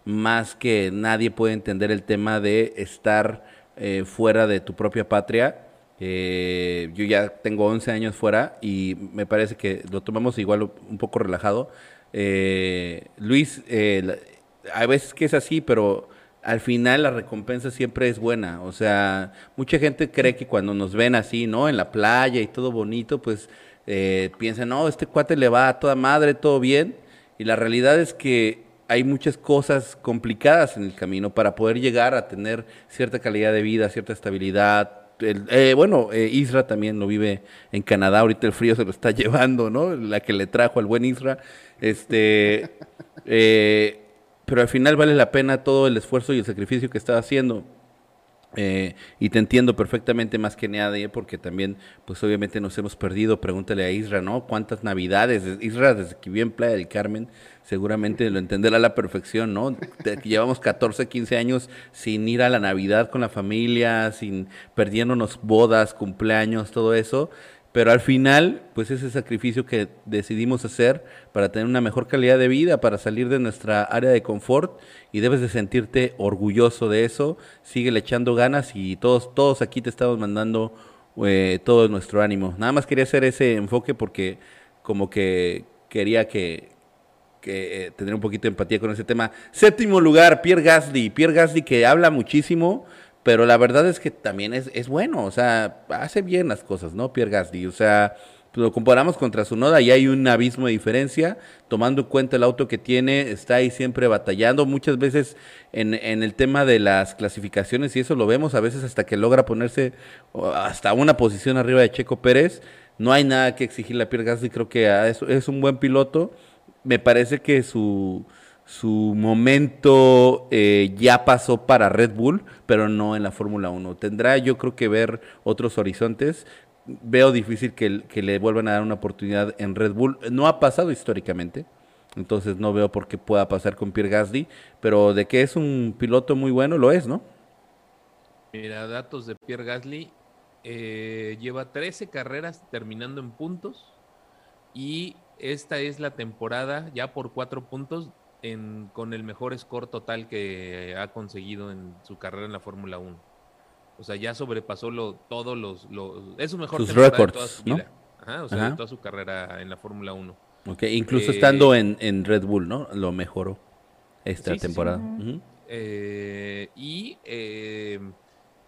más que nadie puede entender el tema de estar eh, fuera de tu propia patria. Yo ya tengo 11 años fuera y me parece que lo tomamos igual un poco relajado. Eh, Luis, hay veces que es así, pero al final la recompensa siempre es buena. O sea, mucha gente cree que cuando nos ven así, ¿no? En la playa y todo bonito, pues eh, piensan, no, este cuate le va a toda madre, todo bien. Y la realidad es que hay muchas cosas complicadas en el camino para poder llegar a tener cierta calidad de vida, cierta estabilidad. Eh, bueno, eh, Isra también lo vive en Canadá, ahorita el frío se lo está [LAUGHS] llevando, ¿no? La que le trajo al buen Isra. Este, eh, pero al final vale la pena todo el esfuerzo y el sacrificio que está haciendo. Eh, y te entiendo perfectamente más que nadie, porque también, pues obviamente nos hemos perdido. Pregúntale a Isra, ¿no? ¿Cuántas navidades? Isra, desde que vive en Playa del Carmen, seguramente lo entenderá a la perfección, ¿no? [LAUGHS] Llevamos 14, 15 años sin ir a la Navidad con la familia, sin perdiéndonos bodas, cumpleaños, todo eso. Pero al final, pues ese sacrificio que decidimos hacer para tener una mejor calidad de vida, para salir de nuestra área de confort y debes de sentirte orgulloso de eso. Sigue echando ganas y todos, todos aquí te estamos mandando eh, todo nuestro ánimo. Nada más quería hacer ese enfoque porque como que quería que, que eh, tener un poquito de empatía con ese tema. Séptimo lugar, Pierre Gasly. Pierre Gasly que habla muchísimo, pero la verdad es que también es, es bueno, o sea, hace bien las cosas, ¿no? Pierre Gasly, o sea, lo comparamos contra su noda y hay un abismo de diferencia, tomando en cuenta el auto que tiene, está ahí siempre batallando, muchas veces en, en el tema de las clasificaciones, y eso lo vemos a veces hasta que logra ponerse hasta una posición arriba de Checo Pérez, no hay nada que exigirle a Pierre Gasly, creo que es un buen piloto, me parece que su, su momento eh, ya pasó para Red Bull, pero no en la Fórmula 1. Tendrá yo creo que ver otros horizontes. Veo difícil que, le vuelvan a dar una oportunidad en Red Bull. No ha pasado históricamente, entonces no veo por qué pueda pasar con Pierre Gasly, pero de que es un piloto muy bueno, lo es, ¿no? Mira, datos de Pierre Gasly. eh, lleva 13 carreras terminando en puntos. Y esta es la temporada ya por cuatro puntos en, con el mejor score total que ha conseguido en su carrera en la Fórmula 1. O sea, ya sobrepasó lo, todos los, los- Es su mejor Sus temporada de récords, toda su ¿no? Ajá, o sea, Ajá. de toda su carrera en la Fórmula 1. Ok, incluso Eh, estando en, en Red Bull, ¿no? Lo mejoró esta Sí, sí, sí. temporada. Eh, y eh,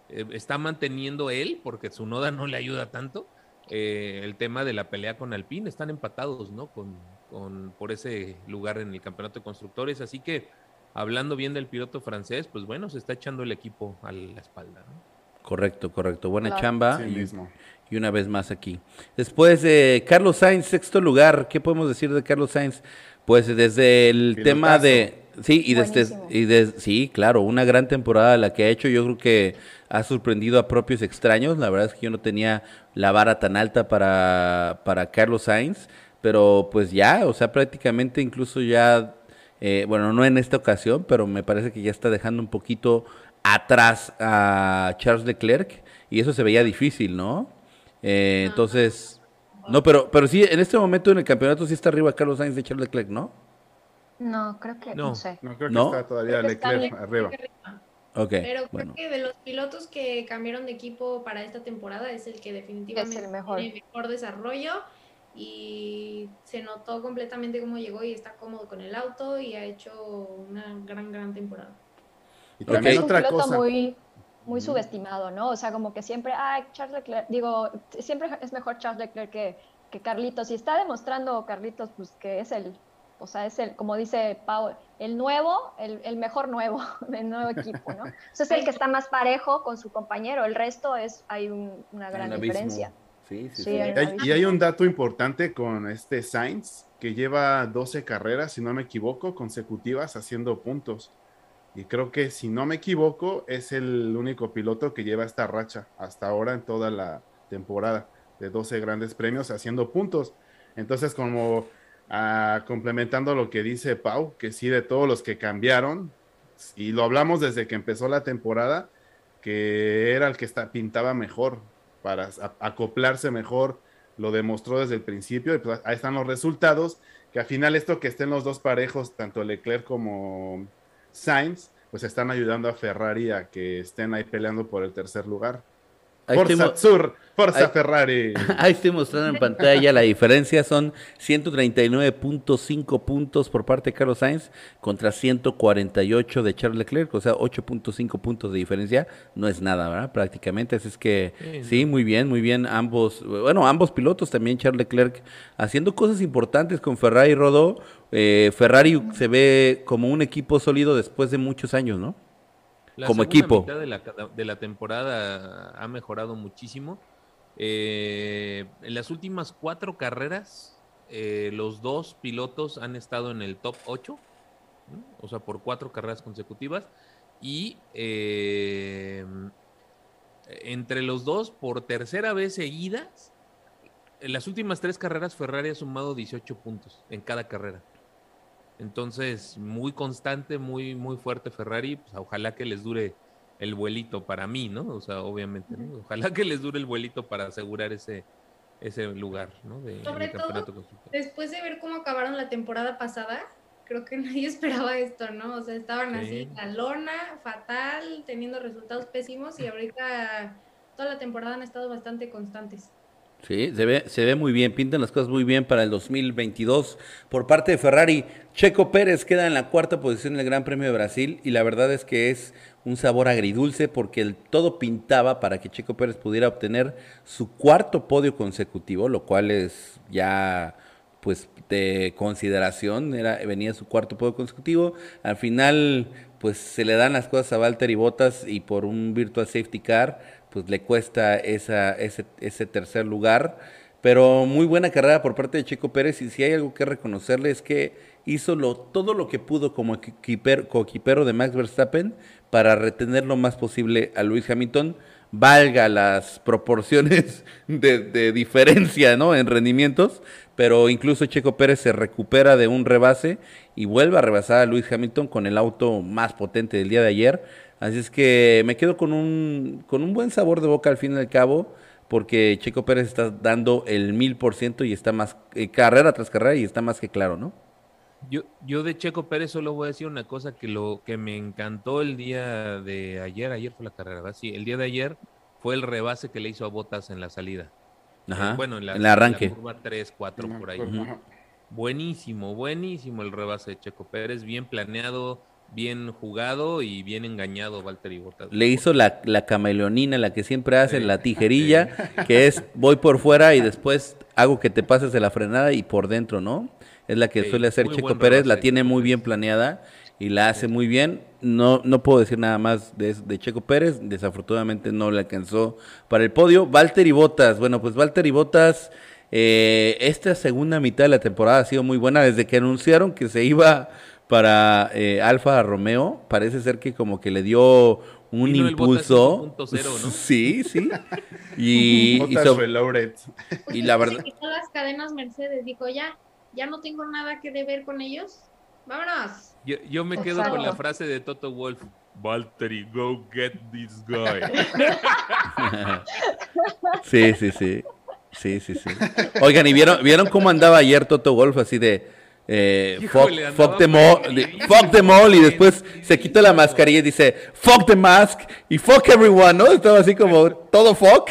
eh, está manteniendo él, porque su noda no le ayuda tanto, eh, el tema de la pelea con Alpine. Están empatados, ¿no? Con, con- por ese lugar en el campeonato de constructores. Así que, hablando bien del piloto francés, pues bueno, se está echando el equipo a la espalda, ¿no? Correcto, correcto. Buena Claro. chamba. Sí y- mismo. Y una vez más aquí. Después, eh, Carlos Sainz, sexto lugar. ¿Qué podemos decir de Carlos Sainz? Pues desde el Pilotazo. tema de... Sí, y desde... Y sí, claro, una gran temporada la que ha hecho. Yo creo que ha sorprendido a propios extraños. La verdad es que yo no tenía la vara tan alta para, para Carlos Sainz. Pero pues ya, o sea, prácticamente incluso ya... eh, bueno, no en esta ocasión, pero me parece que ya está dejando un poquito atrás a Charles Leclerc. Y eso se veía difícil, ¿no? Eh, entonces, no, pero, pero sí, en este momento en el campeonato sí está arriba Carlos Sainz de Charles Leclerc, ¿no? No, creo que no, No. sé. No, creo que ¿No? está todavía está Leclerc Le- arriba. Ok, Pero bueno. creo que de los pilotos que cambiaron de equipo para esta temporada es el que definitivamente Es el mejor. tiene mejor desarrollo y se notó completamente cómo llegó y está cómodo con el auto y ha hecho una gran, gran temporada. Y también es un otra piloto cosa. muy, muy subestimado, ¿no? O sea, como que siempre, ay, Charles Leclerc, digo, siempre es mejor Charles Leclerc que, que Carlitos. Y está demostrando Carlitos, pues, que es el, o sea, es el, como dice Pau, el nuevo, el, el mejor nuevo, [LAUGHS] el nuevo equipo, ¿no? O sea, es el que está más parejo con su compañero. El resto es, hay un- una gran Un abismo. Sí, sí, Sí, sí. hay- Y hay- y hay un dato importante con este Sainz, que lleva 12 carreras, si no me equivoco, consecutivas haciendo puntos. Y creo que, si no me equivoco, es el único piloto que lleva esta racha hasta ahora en toda la temporada de 12 grandes premios haciendo puntos. Entonces, como ah, complementando lo que dice Pau, que sí, de todos los que cambiaron, y lo hablamos desde que empezó la temporada, que era el que está, pintaba mejor para acoplarse mejor, lo demostró desde el principio, y pues ahí están los resultados, que al final esto que estén los dos parejos, tanto Leclerc como Sainz, pues están ayudando a Ferrari a que estén ahí peleando por el tercer lugar. Ahí Forza Sur, Forza Ahí- Ferrari. [LAUGHS] Ahí estoy mostrando en pantalla la diferencia. Son 139.5 puntos por parte de Carlos Sainz contra 148 de Charles Leclerc, o sea, 8.5 puntos de diferencia. No es nada, ¿verdad? Prácticamente. Así es que Sí, sí, muy bien, muy bien. Ambos, bueno, ambos pilotos también, Charles Leclerc, haciendo cosas importantes con Ferrari Rodó. Eh, Ferrari se ve como un equipo sólido después de muchos años, ¿no? La como equipo. mitad de la, de la temporada ha mejorado muchísimo. Eh, en las últimas cuatro carreras, eh, los dos pilotos han estado en el top 8, ¿no? o sea, por cuatro carreras consecutivas. Y eh, entre los dos, por tercera vez seguidas, en las últimas tres carreras, Ferrari ha sumado 18 puntos en cada carrera. Entonces, muy constante, muy, muy fuerte Ferrari. Pues, ojalá que les dure el vuelito para mí, ¿no? O sea, obviamente, ¿no? Ojalá que les dure el vuelito para asegurar ese, ese lugar, ¿no? De, Sobre todo. Después de ver cómo acabaron la temporada pasada, creo que [LAUGHS] nadie esperaba esto, ¿no? O sea, estaban Sí. así, la lona, fatal, teniendo resultados pésimos y ahorita toda la temporada han estado bastante constantes. Sí, se ve, se ve muy bien, pintan las cosas muy bien para el 2022 por parte de Ferrari. Checo Pérez queda en la cuarta posición en el Gran Premio de Brasil y la verdad es que es un sabor agridulce porque el todo pintaba para que Checo Pérez pudiera obtener su cuarto podio consecutivo, lo cual es ya pues de consideración, era, venía su cuarto podio consecutivo. Al final, pues se le dan las cosas a Valtteri Bottas y por un virtual safety car, pues le cuesta esa, ese, ese tercer lugar. Pero muy buena carrera por parte de Checo Pérez y si hay algo que reconocerle es que hizo lo, todo lo que pudo como equiper- coequipero de Max Verstappen para retener lo más posible a Luis Hamilton, valga las proporciones [LAUGHS] de, de diferencia ¿no? en rendimientos, pero incluso Checo Pérez se recupera de un rebase y vuelve a rebasar a Luis Hamilton con el auto más potente del día de ayer. Así es que me quedo con un, con un buen sabor de boca al fin y al cabo, porque Checo Pérez está dando el mil por ciento y está más, eh, carrera tras carrera y está más que claro, ¿no? Yo, yo de Checo Pérez solo voy a decir una cosa que lo que me encantó el día de ayer, ayer fue la carrera, ¿verdad? Sí, el día de ayer fue el rebase que le hizo a Botas en la salida. Ajá, Eh, bueno, en, la, en arranque. en la curva 3, 4 por ahí. Ajá. Buenísimo, buenísimo el rebase de Checo Pérez, bien planeado, bien jugado y bien engañado Valtteri Bottas. Le hizo la, la camaleonina, la que siempre hace, la [LAUGHS] tijerilla, que es voy por fuera y después hago que te pases de la frenada y por dentro, ¿no? Es la que Sí, suele hacer muy Checo Pérez, la tiene muy bien planeada y la hace muy bien. No, no puedo decir nada más de, de Checo Pérez, desafortunadamente no le alcanzó para el podio. Valtteri Bottas, bueno, pues Valtteri Bottas, eh, esta segunda mitad de la temporada ha sido muy buena desde que anunciaron que se iba para eh, Alfa Romeo, parece ser que como que le dio un Vino impulso. 5.0, ¿no? [LAUGHS] Sí, sí. Y, y so- y la verdad, Se quitó las cadenas Mercedes, dijo ya, ya no tengo nada que deber con ellos. Vámonos. Yo, yo me quedo con la frase de Toto Wolf. Valtteri, go get this guy. [LAUGHS] sí, sí, sí. Sí, sí, sí. Oigan, ¿y vieron, vieron cómo andaba ayer Toto Wolf así de eh, fuck, Híjole, fuck andaba them all, perdidísimo. fuck them all, y después se quita la mascarilla y dice fuck the mask y fuck everyone, ¿no? Estaba así como todo fuck.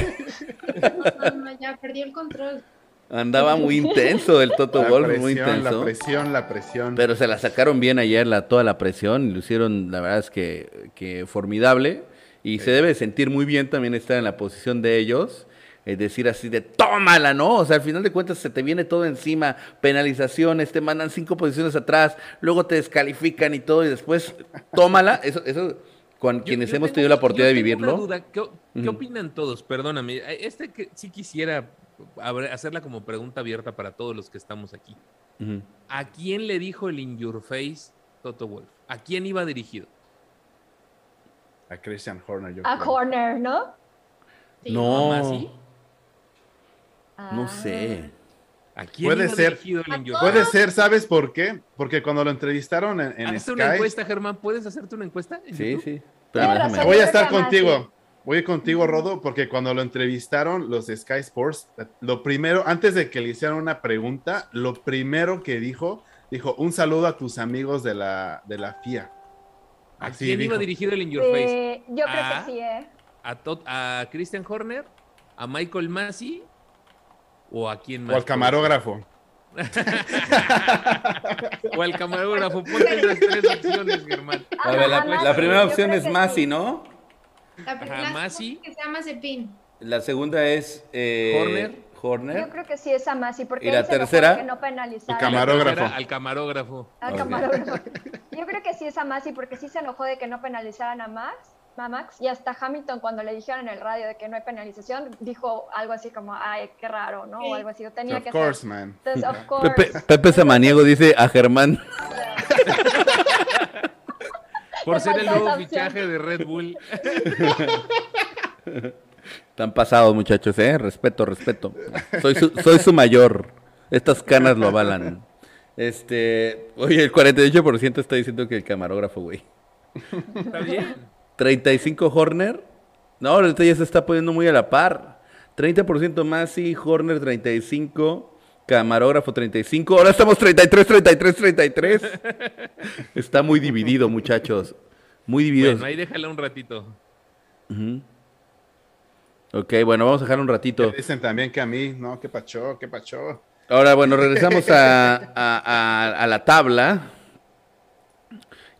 No, no, no, ya perdió el control. Andaba muy intenso el Toto La Wolf, muy presión, la intenso. presión, la presión. Pero se la sacaron bien ayer la, toda la presión y lo hicieron, la verdad es que, que formidable. Y se debe sentir muy bien también estar en la posición de ellos. Es decir, así de tómala, ¿no? O sea, al final de cuentas se te viene todo encima, penalizaciones, te mandan cinco posiciones atrás, luego te descalifican y todo, y después tómala. Eso, eso con Yo- quienes yo hemos tengo- tenido la oportunidad de yo tengo una vivirlo. duda. ¿Qué, opinan todos? Perdóname. eh, Este que sí quisiera hacerla como pregunta abierta para todos los que estamos aquí. ¿A quién le dijo el in your face Toto Wolf? ¿A quién iba dirigido? A Christian Horner, yo A creo. corner, ¿no? Sí. No, ¿Mamá sí? No Ah. sé. ¿A quién Puede ser. dirigido el in your Puede face? ser, ¿sabes por qué? Porque cuando lo entrevistaron en, en Hazte una Sky, encuesta, Germán. ¿Puedes hacerte una encuesta? en Sí, YouTube? sí. Déjame. voy a estar contigo. Voy contigo, Rodo, porque cuando lo entrevistaron los de Sky Sports, lo primero, antes de que le hicieran una pregunta, lo primero que dijo, dijo, un saludo a tus amigos de la, de la FIA. ¿A Así quién iba dirigido el in your face? Yo creo Ah. que sí, ¿eh? ¿A, Tot- a Christian Horner? ¿A Michael Massey? ¿O a quién más? O al camarógrafo. [LAUGHS] O al camarógrafo. Ponte las tres opciones, Germán. A ver, la, la primera opción es Masi. ¿no? La, la Masi. segunda que se llama Cepín. La segunda es eh, Horner. Horner. Yo creo que sí es a Masi, porque ¿Y la él se enojó tercera? de que no penalizaron. El camarógrafo. Al camarógrafo. Al camarógrafo. Yo creo que sí es a Masi, porque sí se enojó de que no penalizaran a Max, a Max, y hasta Hamilton cuando le dijeron en el radio de que no hay penalización, dijo algo así como, ay, qué raro, ¿no? O algo así, yo tenía Of que course, ser. man. Entonces, of [LAUGHS] course. Pepe, Pepe Samaniego dice a Germán. [LAUGHS] Por ser el nuevo fichaje de Red Bull. [LAUGHS] Están pasados, muchachos, ¿eh? Respeto, respeto. Soy su, soy su mayor. Estas canas lo avalan. Este, oye, el 48% está diciendo que el camarógrafo, güey. Está bien. 35 Horner. No, ahorita ya se está poniendo muy a la par. 30% Masi, Horner 35, camarógrafo 35. Ahora estamos 33, 33, 33. Está muy dividido, muchachos. Muy dividido. Bueno, ahí déjala un ratito. Ujú. Ok, bueno, vamos a dejar un ratito. Dicen también que a mí, no, qué pachó, qué pachó. Ahora, bueno, [LAUGHS] regresamos a, a- a- a la tabla.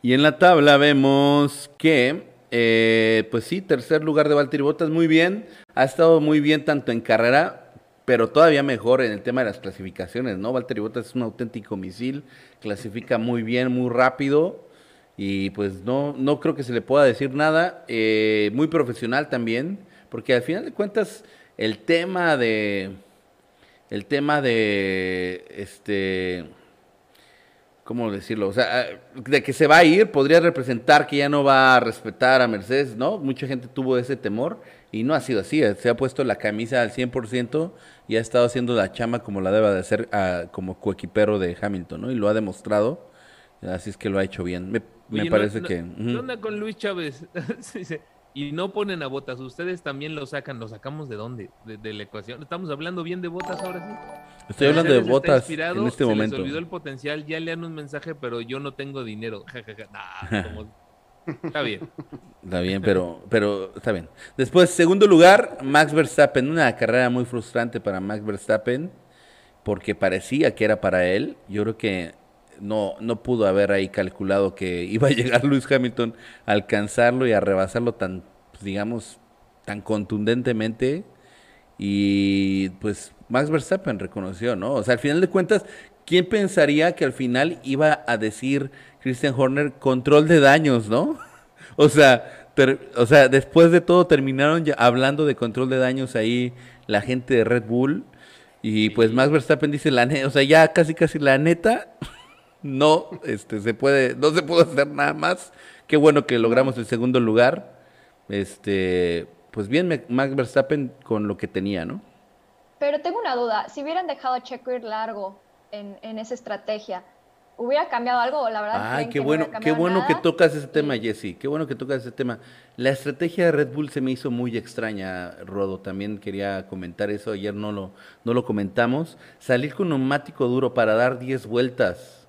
Y en la tabla vemos que, eh, pues sí, tercer lugar de Valtteri Bottas, muy bien. Ha estado muy bien tanto en carrera, pero todavía mejor en el tema de las clasificaciones, ¿no? Valtteri Bottas es un auténtico misil, clasifica muy bien, muy rápido. Y pues no, no creo que se le pueda decir nada. eh, muy profesional también, porque al final de cuentas el tema de el tema de este ¿cómo decirlo? O sea, ah, de que se va a ir, podría representar que ya no va a respetar a Mercedes, ¿no? Mucha gente tuvo ese temor y no ha sido así, eh, se ha puesto la camisa al 100% y ha estado haciendo la chama como la deba de hacer ah, como coequipero de Hamilton, ¿no? Y lo ha demostrado, así es que lo ha hecho bien. Me, Oye, parece no- que... ¿Qué ujú. onda con Luis Chávez? [LAUGHS] Y no ponen a botas. Ustedes también lo sacan. ¿Lo sacamos de dónde? De, de la ecuación. Estamos hablando bien de botas ahora sí. Estoy hablando de botas en este se momento. Les olvidó el potencial. Ya lean un mensaje, pero yo no tengo dinero. Nah, como- [LAUGHS] Está bien. Está bien, pero, pero está bien. Después, segundo lugar, Max Verstappen. Una carrera muy frustrante para Max Verstappen, porque parecía que era para él. Yo creo que no, no pudo haber ahí calculado que [LAUGHS] iba a llegar Lewis Hamilton a alcanzarlo y a rebasarlo tan, pues, digamos, tan contundentemente. Y pues Max Verstappen reconoció, ¿no? O sea, al final de cuentas, ¿quién pensaría que al final iba a decir Christian Horner control de daños, ¿no? [LAUGHS] O sea, ter- o sea, después de todo terminaron ya hablando de control de daños ahí la gente de Red Bull y pues Max Verstappen dice la neta, o sea, ya casi casi la neta no este se puede no se puede hacer nada más. Qué bueno que logramos el segundo lugar. Este, pues bien Max Verstappen con lo que tenía, ¿no? Pero tengo una duda, si hubieran dejado a Checo ir largo en, en esa estrategia, ¿hubiera cambiado algo la verdad Ay, qué que no bueno, qué bueno que tocas ese tema, Jesse. Qué bueno que tocas ese tema. La estrategia de Red Bull se me hizo muy extraña, Rodo. También quería comentar eso. Ayer no lo, no lo comentamos. Salir con neumático duro para dar 10 vueltas.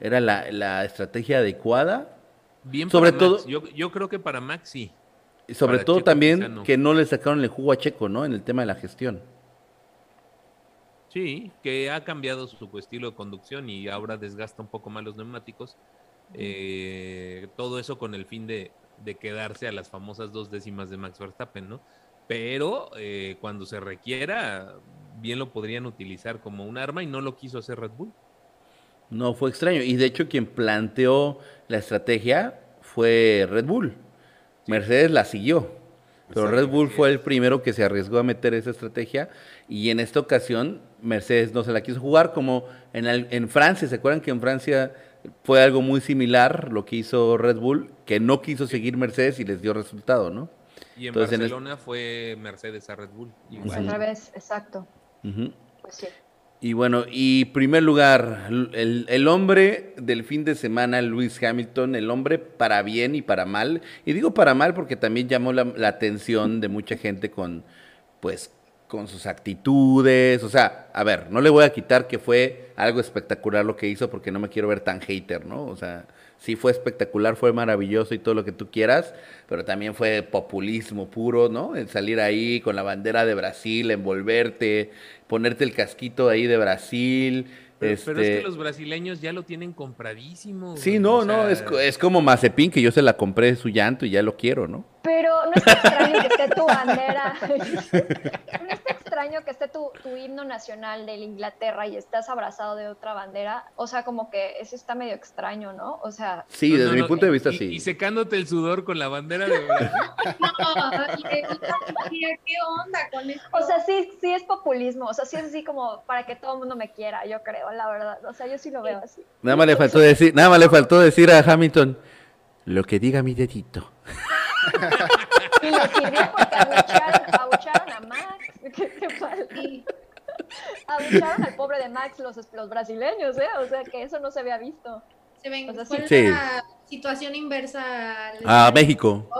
¿Era la, la estrategia adecuada? Bien Sobre para Max. todo- Yo, yo creo que para Max sí. Y sobre Para todo Checo también que no le sacaron el jugo a Checo, ¿no? En el tema de la gestión. Sí, que ha cambiado su estilo de conducción y ahora desgasta un poco más los neumáticos. Eh, todo eso con el fin de, de quedarse a las famosas dos décimas de Max Verstappen, ¿no? Pero eh, cuando se requiera, bien lo podrían utilizar como un arma y no lo quiso hacer Red Bull. No, fue extraño. Y de hecho quien planteó la estrategia fue Red Bull. Mercedes la siguió. Pero Red Bull fue el primero que se arriesgó a meter esa estrategia. Y en esta ocasión Mercedes no se la quiso jugar como en, el- en Francia. ¿Se acuerdan que en Francia fue algo muy similar lo que hizo Red Bull? Que no quiso seguir Mercedes y les dio resultado, ¿no? Y en Entonces, en el- Barcelona fue Mercedes a Red Bull. igual. Al revés, exacto. Pues sí. Y bueno, y primer lugar, el, el hombre del fin de semana, Lewis Hamilton, el hombre para bien y para mal. Y digo para mal porque también llamó la, la atención de mucha gente con, pues, con sus actitudes, o sea, a ver, no le voy a quitar que fue algo espectacular lo que hizo porque no me quiero ver tan hater, ¿no? O sea, sí fue espectacular, fue maravilloso y todo lo que tú quieras, pero también fue populismo puro, ¿no? El salir ahí con la bandera de Brasil, envolverte, ponerte el casquito ahí de Brasil. Pero, pero es este, que los brasileños ya lo tienen compradísimo. Sí, güey, no, no, sea, es, es como Mazepin, que yo se la compré su llanto y ya lo quiero, ¿no? Pero no está extraño que esté tu bandera. [LAUGHS] No está extraño que esté tu, tu himno nacional de la Inglaterra y estás abrazado de otra bandera. O sea, como que eso está medio extraño, ¿no? O sea, Sí, no, desde no, mi no, punto de vista, y- sí. Y secándote el sudor con la bandera de. [LAUGHS] No, ¿qué onda con esto? o sea, sí, sí es populismo. O sea, sí es así como para que todo el mundo me quiera, yo creo, la verdad. O sea, yo sí lo veo así. Nada más le faltó decir, nada más le faltó decir a Hamilton, lo que diga mi dedito. [LAUGHS] Y le sirvió porque abucharon, abucharon a Max. [LAUGHS] ¿Qué, qué pasa? Sí. Abucharon al pobre de Max los, los brasileños, ¿eh? O sea, que eso no se había visto. Se ven, O sea, fue sí. la situación inversa. A México. [LAUGHS]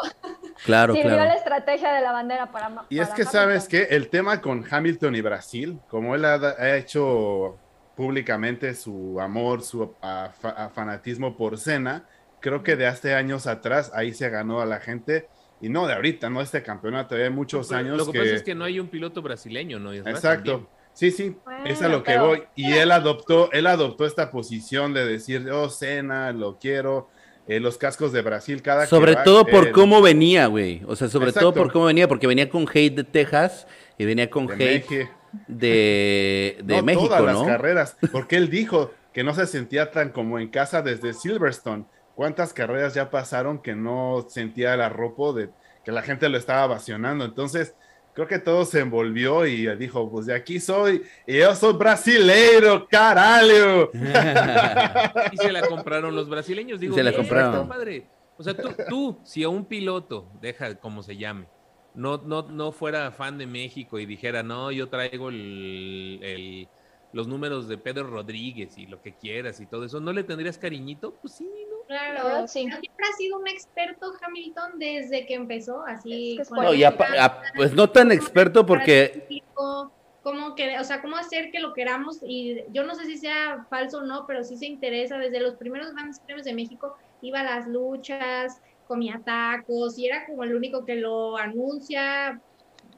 Claro, Sirvió la claro. estrategia de la bandera para Ma- Y es para que, ¿sabes Hamilton. qué? El tema con Hamilton y Brasil, como él ha, ha hecho públicamente su amor, su ah, fa- ah, fanatismo por Cena, creo que de hace años atrás ahí se ganó a la gente. Y no de ahorita, no este campeonato, hay muchos Pero años Lo que, que... pasa es que no hay un piloto brasileño, ¿no? Israel? Exacto. También. Sí, sí, Bueno, es a lo que pero- voy. Y él adoptó, él adoptó esta posición de decir, oh, Cena, lo quiero. eh, los cascos de Brasil, cada que Sobre va, todo por cómo venía, güey. O sea, sobre todo por cómo venía, porque venía con hate de Texas y venía con de hate Meje. de, de [LAUGHS] no México, todas las ¿no? carreras, porque él dijo que no se sentía tan como en casa desde Silverstone. ¿Cuántas carreras ya pasaron que no sentía el arropo de que la gente lo estaba vacionando? Entonces, creo que todo se envolvió y dijo, pues de aquí soy, y yo soy brasileiro, caralho. [LAUGHS] Y se la compraron los brasileños. Digo, Se la compraron. está padre. O sea, tú, tú, si a un piloto, deja como se llame, no, no, no fuera fan de México y dijera, no, yo traigo el, el- los números de Pedro Rodríguez y lo que quieras y todo eso, ¿no le tendrías cariñito? Pues sí. Claro, sí. pero siempre ha sido un experto Hamilton desde que empezó, así. Es que No, y a- pues no tan experto porque Cómo que, o sea, cómo hacer que lo queramos y yo no sé si sea falso o no, pero sí se interesa desde los primeros grandes premios de México, iba a las luchas, comía tacos y era como el único que lo anuncia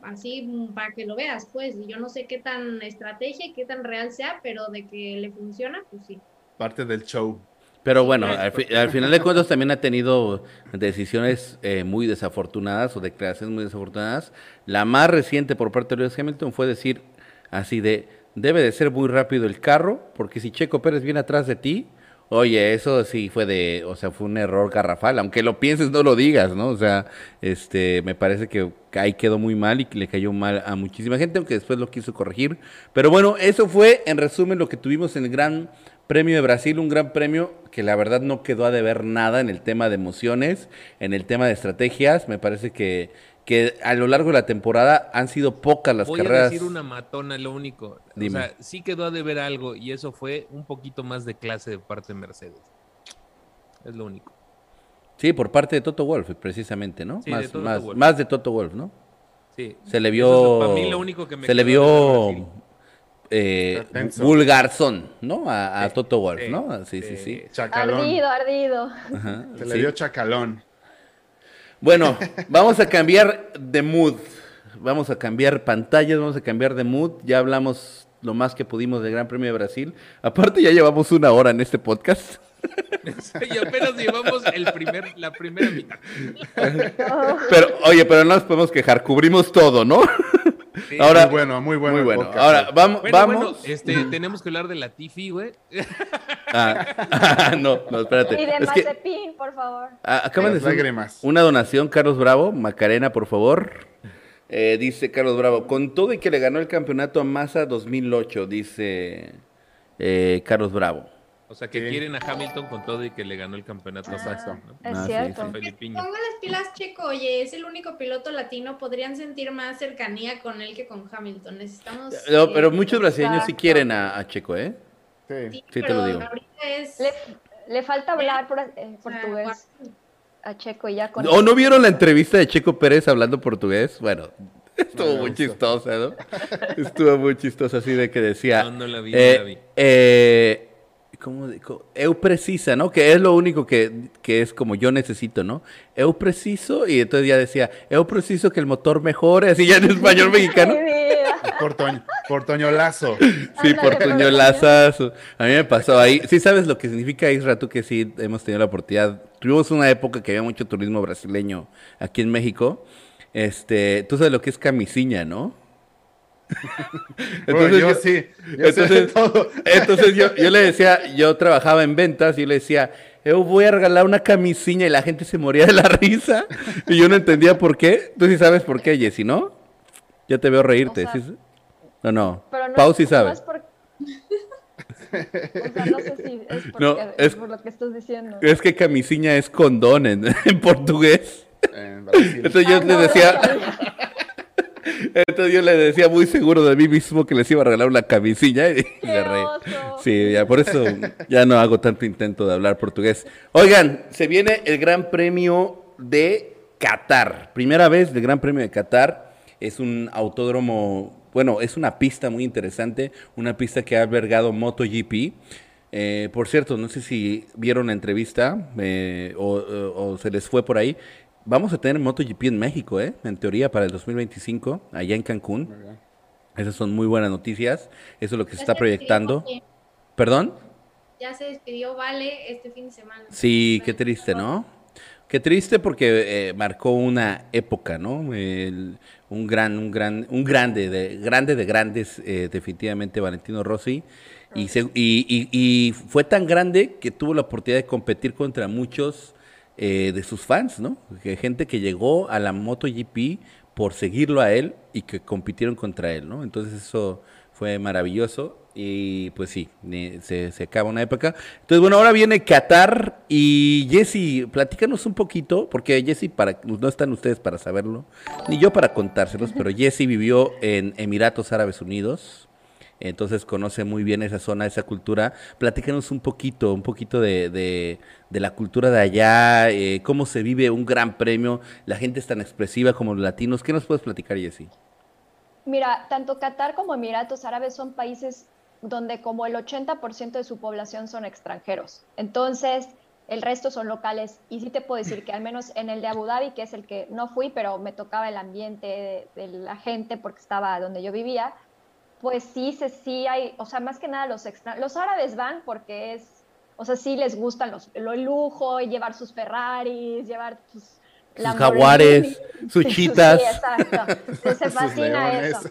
así mm, para que lo veas, pues, y yo no sé qué tan estrategia y qué tan real sea, pero de que le funciona, pues sí. Parte del show. Pero bueno, al, fi- al final de [LAUGHS] cuentas también ha tenido decisiones eh, muy desafortunadas o declaraciones muy desafortunadas. La más reciente por parte de Lewis Hamilton fue decir así de, debe de ser muy rápido el carro, porque si Checo Pérez viene atrás de ti, oye, eso sí fue de, o sea, fue un error garrafal, aunque lo pienses, no lo digas, ¿no? O sea, este, me parece que ahí quedó muy mal y que le cayó mal a muchísima gente, aunque después lo quiso corregir. Pero bueno, eso fue en resumen lo que tuvimos en el Gran Premio de Brasil, un gran premio que la verdad no quedó a deber nada en el tema de emociones, en el tema de estrategias. Me parece que, que a lo largo de la temporada han sido pocas las Voy carreras. a decir una matona, lo único. Dime. O sea, sí quedó a deber algo y eso fue un poquito más de clase de parte de Mercedes. Es lo único. Sí, por parte de Toto Wolf, precisamente, ¿no? Sí, de más, Toto más, más de Toto Wolf, ¿no? Sí. Se le Eso vio. es para mí lo único que me se le vio. Eh, vulgarzón, ¿no? A, a Sí, Toto Wolf, ¿no? Sí, sí, sí. sí. Chacalón. Ardido, ardido. Ajá, Se le dio chacalón. Bueno, vamos a cambiar de mood. Vamos a cambiar pantallas, vamos a cambiar de mood. Ya hablamos lo más que pudimos del Gran Premio de Brasil. Aparte, ya llevamos una hora en este podcast. [LAUGHS] y apenas llevamos el primer, la primera mitad. Pero, oye, pero no nos podemos quejar, cubrimos todo, ¿no? Sí. Ahora, muy bueno, muy bueno. muy bueno. podcast. Ahora, vamos, Bueno, vamos. bueno, este, tenemos que hablar de la Tifi, güey. [LAUGHS] Ah, [LAUGHS] no, no, espérate. Y de Es que, Mazepin, por favor. ah, acaban de hacer lágrimas. una donación, Carlos Bravo, Macarena, por favor. Eh, dice Carlos Bravo, con todo y que le ganó el campeonato a Massa 2008, dice eh, Carlos Bravo. O sea, que Sí. quieren a Hamilton con todo y que le ganó el campeonato. Exacto. ¿no? Es Ah, cierto. sí. Pongo las pilas, Checo. Oye, es el único piloto latino. Podrían sentir más cercanía con él que con Hamilton. Necesitamos. No, eh, pero muchos brasileños sí exacto. quieren a, a Checo, ¿eh? Sí. sí, te lo digo. ahorita es. Le, le falta hablar por- eh, portugués a Checo y ya con ¿O no vieron la entrevista de Checo Pérez hablando portugués? Bueno, [LAUGHS] Estuvo muy chistosa, ¿no? Estuvo muy chistosa, así de que decía. No, no la vi, eh, no la vi. eh, ¿Cómo dijo? Eu precisa, ¿no? Que es lo único que, que es como yo necesito, ¿no? Eu preciso, y entonces ya decía, eu preciso que el motor mejore, así ya en español [LAUGHS] mexicano. Mi vida. Por, Toño, por Toño Lazo. Sí, Ándale, por pero Toño también- Lazazo. A mí me pasó ahí. Sí, sabes lo que significa Isra, tú que sí hemos tenido la oportunidad. Tuvimos una época que había mucho turismo brasileño aquí en México. Este, tú sabes lo que es camisinha, ¿no? Bueno, yo, yo- sí, yo sé de entonces- todo. Entonces yo, yo le decía, yo trabajaba en ventas y yo le decía, yo voy a regalar una camisinha y la gente se moría de la risa y yo no entendía por qué. Tú sí sabes por qué, Jessy, ¿no? Ya te veo reírte. O sea, ¿sí? No, no. Pero no, Pau sí no sabe. es por- [LAUGHS] O sea, no sé si es, porque, No, es- por lo que estás diciendo. Es que camisinha es condón en, [LAUGHS] en portugués. En Brasil. Entonces yo Ah, le no, no decía. Entonces yo le decía muy seguro de mí mismo que les iba a regalar una camisilla y ¡Qué le reí. Sí, ya por eso ya no hago tanto intento de hablar portugués. Oigan, se viene el Gran Premio de Qatar. Primera vez del Gran Premio de Qatar. Es un autódromo, bueno, es una pista muy interesante, una pista que ha albergado MotoGP. Eh, por cierto, no sé si vieron la entrevista eh, o, o- o se les fue por ahí. Vamos a tener MotoGP en México, ¿eh? En teoría para el 2025, allá en Cancún. Esas son muy buenas noticias. Eso es lo que se está se proyectando. despidió, ¿Perdón? Ya se despidió Vale este fin de semana. Sí, qué triste, ¿no? Qué triste porque eh, marcó una época, ¿no? El- un gran, un gran, un grande, de, grande de grandes, eh, definitivamente Valentino Rossi. Y, se- y, y- y fue tan grande que tuvo la oportunidad de competir contra muchos eh, de sus fans, ¿no? Que gente que llegó a la MotoGP por seguirlo a él y que compitieron contra él, ¿no? Entonces eso fue maravilloso y pues sí, se, se acaba una época. Entonces bueno, ahora viene Qatar y Jesse, platícanos un poquito, porque Jesse, para, no están ustedes para saberlo, ni yo para contárselos, pero Jesse vivió en Emiratos Árabes Unidos. Entonces conoce muy bien esa zona, esa cultura. Platícanos un poquito, un poquito de, de- la cultura de allá, eh, cómo se vive un gran premio, la gente es tan expresiva como los latinos. ¿Qué nos puedes platicar, Jessy? Mira, tanto Qatar como Emiratos Árabes son países donde como el 80% de su población son extranjeros. Entonces, el resto son locales. Y sí te puedo decir que al menos en el de Abu Dhabi, que es el que no fui, pero me tocaba el ambiente de la gente porque estaba donde yo vivía, pues sí, se, sí hay, o sea, más que nada los extra, los árabes van porque es, o sea, sí les gustan los, lo lujo, y llevar sus Ferraris, llevar sus, Sus jaguares, sus [LAUGHS] Sí, chitas. Sí, exacto. Les [LAUGHS] fascina eso.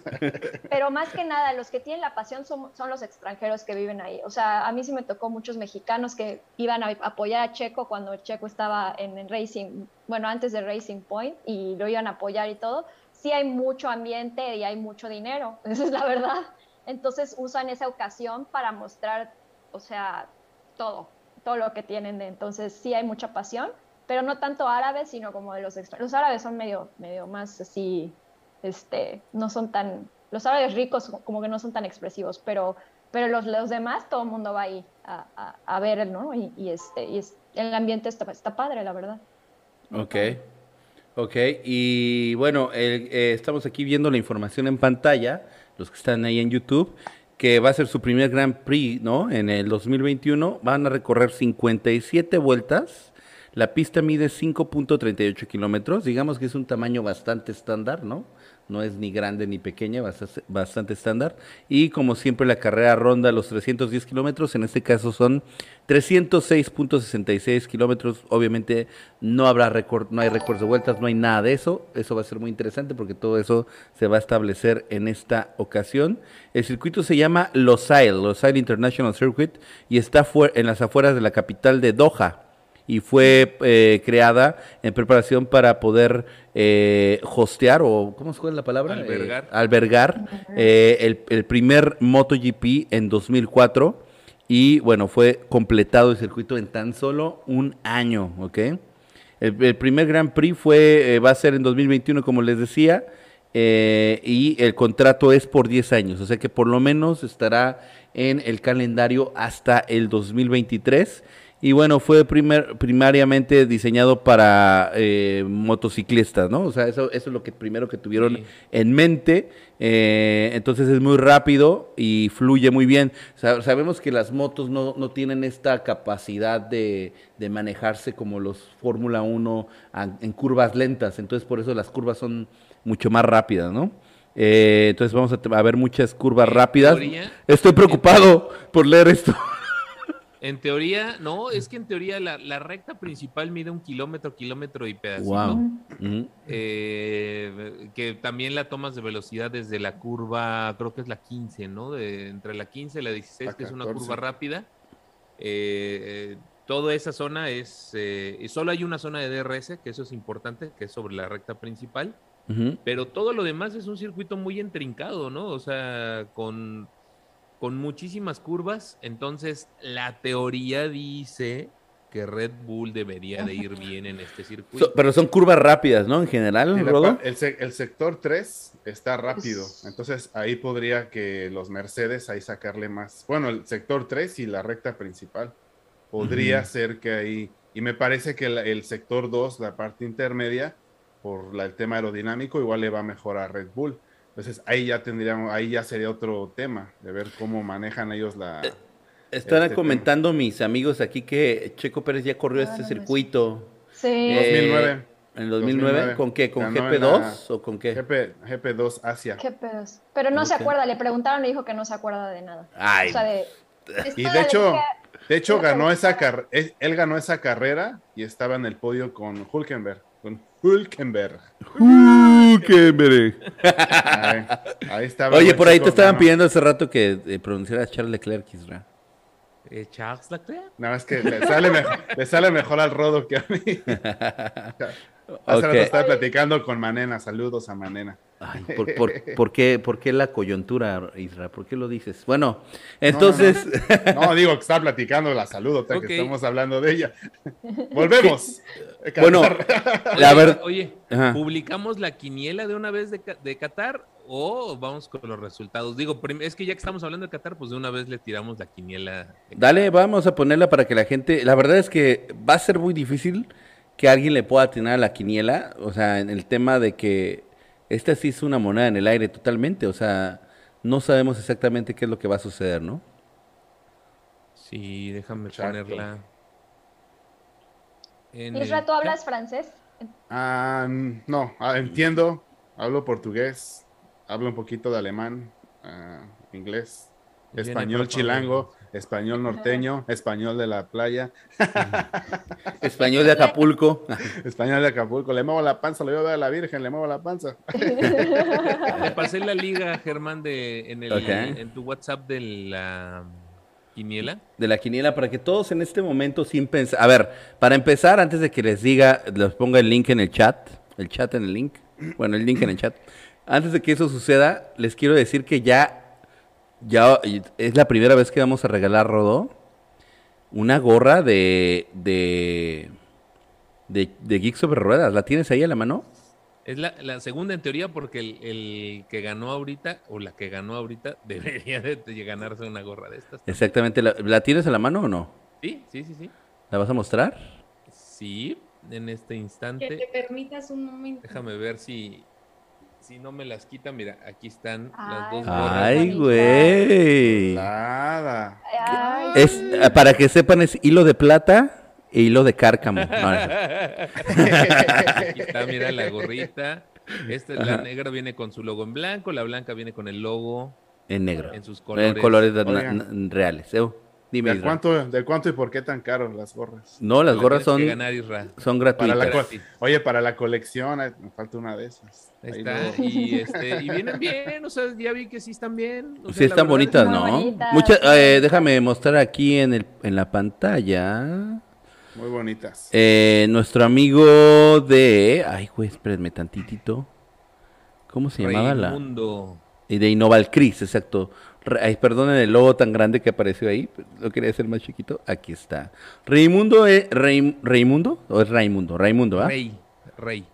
Pero más que nada, los que tienen la pasión son, son los extranjeros que viven ahí. O sea, a mí sí me tocó muchos mexicanos que iban a apoyar a Checo cuando Checo estaba en, el Racing, bueno, antes de Racing Point, y lo iban a apoyar y todo. Sí hay mucho ambiente y hay mucho dinero, [LAUGHS] esa es la verdad. Entonces usan esa ocasión para mostrar, o sea, todo, todo lo que tienen. Entonces sí hay mucha pasión, pero no tanto árabes, sino como de los extranjeros. Los árabes son medio, medio más así, este, no son tan, los árabes ricos como que no son tan expresivos, pero, pero los, los demás, todo el mundo va ahí a, a, a ver, ¿no? Y, y este, y el ambiente está, está padre, la verdad. Ok, ok. Y bueno, el- eh, estamos aquí viendo la información en pantalla, los que están ahí en YouTube, que va a ser su primer Grand Prix, ¿no? En el 2021 van a recorrer 57 vueltas. La pista mide 5.38 kilómetros, digamos que es un tamaño bastante estándar, ¿no? No es ni grande ni pequeña, bastante, bastante estándar. Y como siempre la carrera ronda los 310 kilómetros, en este caso son 306.66 kilómetros. Obviamente no habrá récord, no hay récords de vueltas, no hay nada de eso. Eso va a ser muy interesante porque todo eso se va a establecer en esta ocasión. El circuito se llama Losail, Losail International Circuit, y está en las afueras de la capital de Doha y fue eh, creada en preparación para poder eh, hostear o ¿cómo se la palabra? Albergar. Eh, albergar eh, el, el primer MotoGP en 2004 y bueno, fue completado el circuito en tan solo un año, ¿ok? El, el primer Grand Prix fue, va a ser en 2021, como les decía, y el contrato es por 10 años, o sea que por lo menos estará en el calendario hasta el 2023. Y bueno, fue primer, primariamente diseñado para eh, motociclistas, ¿no? O sea, eso, eso es lo que primero que tuvieron Sí. en mente. eh, entonces es muy rápido y fluye muy bien. Sa- sabemos que las motos no, no tienen esta capacidad de, de manejarse como los Fórmula 1 a- en curvas lentas. Entonces por eso las curvas son mucho más rápidas, ¿no? Eh, entonces vamos a, ver muchas curvas rápidas. teoría- Estoy preocupado por leer esto. En teoría, no, es que en teoría la, la recta principal mide un kilómetro, kilómetro y pedacito. Wow. Eh, que también la tomas de velocidad desde la curva, creo que es la 15, ¿no? De, entre la 15 y la 16, La que es una 14. curva rápida. Eh, eh, toda esa zona es, eh, y solo hay una zona de DRS, que eso es importante, que es sobre la recta principal. Pero todo lo demás es un circuito muy intrincado, ¿no? O sea, con, con muchísimas curvas. Entonces, la teoría dice que Red Bull debería de ir bien en este [LAUGHS] circuito. So- pero son curvas rápidas, ¿no? En general, Sí, Rodo. el, se- el sector 3 está rápido, Es- entonces ahí podría que los Mercedes ahí sacarle más. Bueno, el sector 3 y la recta principal. Podría Ujú. ser que ahí, y me parece que el sector 2, la parte intermedia, por la- el tema aerodinámico, igual le va mejor a Red Bull. Entonces ahí ya tendríamos, ahí ya sería otro tema, de ver cómo manejan ellos la... Están este comentando mis amigos aquí que Checo Pérez ya corrió Ah, este circuito. Sí. Eh, 2009. ¿En el 2009? 2009. ¿Con qué? ¿Con Ganó en GP2 la- o con qué? GP, GP2 Asia. Qué pedos. Pero no se acuerda, le preguntaron y dijo que no se acuerda de nada. Ay, O sea, de. Y de hecho, de hecho ganó esa él, él ganó esa carrera y estaba en el podio con Hulkenberg, Hulkenberg. Ahí, ahí estaba. Oye, por ahí chico, te estaban pidiendo hace rato que eh, pronunciaras Charles Leclerc, Isra. Eh, Charles Leclerc. Nada más que le sale, mejor, le sale mejor al rodo que a mí. [LAUGHS] Hace rato estaba platicando con Manena, saludos a Manena. Ay, ¿por, por, [LAUGHS] por qué, ¿Por qué la coyuntura, Isra? ¿Por qué lo dices? Bueno, entonces, No, digo que estaba platicando, la saludo, ahorita Ok. que estamos hablando de ella. Volvemos. [LAUGHS] bueno, la Oye, ver- Oye, Ajá. ¿publicamos la quiniela de una vez de, de Qatar o vamos con los resultados? Digo, es que ya que estamos hablando de Qatar, pues de una vez le tiramos la quiniela. Dale, vamos a ponerla para que la gente. La verdad es que va a ser muy difícil que alguien le pueda atinar a la quiniela. O sea, en el tema de que esta sí es una moneda en el aire totalmente. O sea, no sabemos exactamente qué es lo que va a suceder, ¿no? Sí, déjame Exacto. ponerla. en Isra, el ¿tú hablas francés? Ah, no, ah, entiendo, hablo portugués, hablo un poquito de alemán, ah, inglés, español chilango, español norteño, español de la playa, Español de Acapulco. [LAUGHS] español de Acapulco, le muevo la panza, le voy a ver a la Virgen, le muevo la panza. Te pasé la liga, Germán, de, en, el, en tu WhatsApp de la quiniela. de la quiniela para que todos en este momento sin pensar. A ver, para empezar, antes de que les diga, les ponga el link en el chat, el chat en el link, bueno, el link en el chat. Antes de que eso suceda, les quiero decir que ya, ya es la primera vez que vamos a regalar Rodó una gorra de de de, de Geek sobre ruedas. ¿La tienes ahí a la mano? Es la, la segunda en teoría porque el, el que ganó ahorita, o la que ganó ahorita, [LAUGHS] debería de, de ganarse una gorra de estas. Exactamente. ¿La, la tienes a la mano o no? Sí, sí, sí, sí. ¿La vas a mostrar? Sí, en este Que te instante. permitas un momento. Déjame ver si, si no me las quitan. Mira, aquí están las dos gorras. Ay, güey. Nada. Ay, Es, eh, para que sepan, es hilo de plata e hilo de cárcamo. No. [LAUGHS] Aquí está, mira la gorrita. Esta, la Ajá. negra viene con su logo en blanco, la blanca viene con el logo en negro. en sus En colores. Oigan. reales. Eh, Dime, ¿De cuánto, ¿De cuánto y por qué tan caro las gorras? No, las La gorras son, ganar, son gratuitas. Para. Oye, para la colección, eh, me falta una de esas. Ahí Ahí está. luego- Y, este, y vienen bien, o sea, ya vi que sí están bien. o sea, Sí, están bonitas, ¿no? Bonitas, Muchas, eh, déjame mostrar aquí en, el, en la pantalla. Muy bonitas. Eh, nuestro amigo de. Ay, güey, espérenme tantitito. ¿Cómo se llamaba la? Raimundo. Y de Innoval Cris, exacto. Ay, perdonen el logo tan grande que apareció ahí. Lo quería hacer más chiquito. Aquí está. Raimundo es. ¿Raimundo? ¿O es Raimundo? Raimundo, ¿ah? Rey. Rey.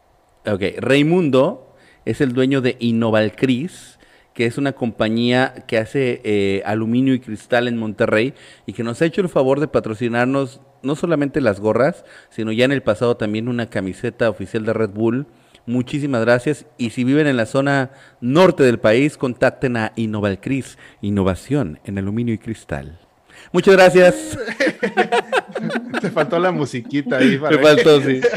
Ok. Raimundo es el dueño de Innoval Cris, que es una compañía que hace eh, aluminio y cristal en Monterrey y que nos ha hecho el favor de patrocinarnos no solamente las gorras, sino ya en el pasado también una camiseta oficial de Red Bull. Muchísimas gracias. Y si viven en la zona norte del país, contacten a Innovalcris, innovación en aluminio y cristal. Muchas gracias. [LAUGHS] Te faltó la musiquita ahí. Para- faltó, sí. [LAUGHS]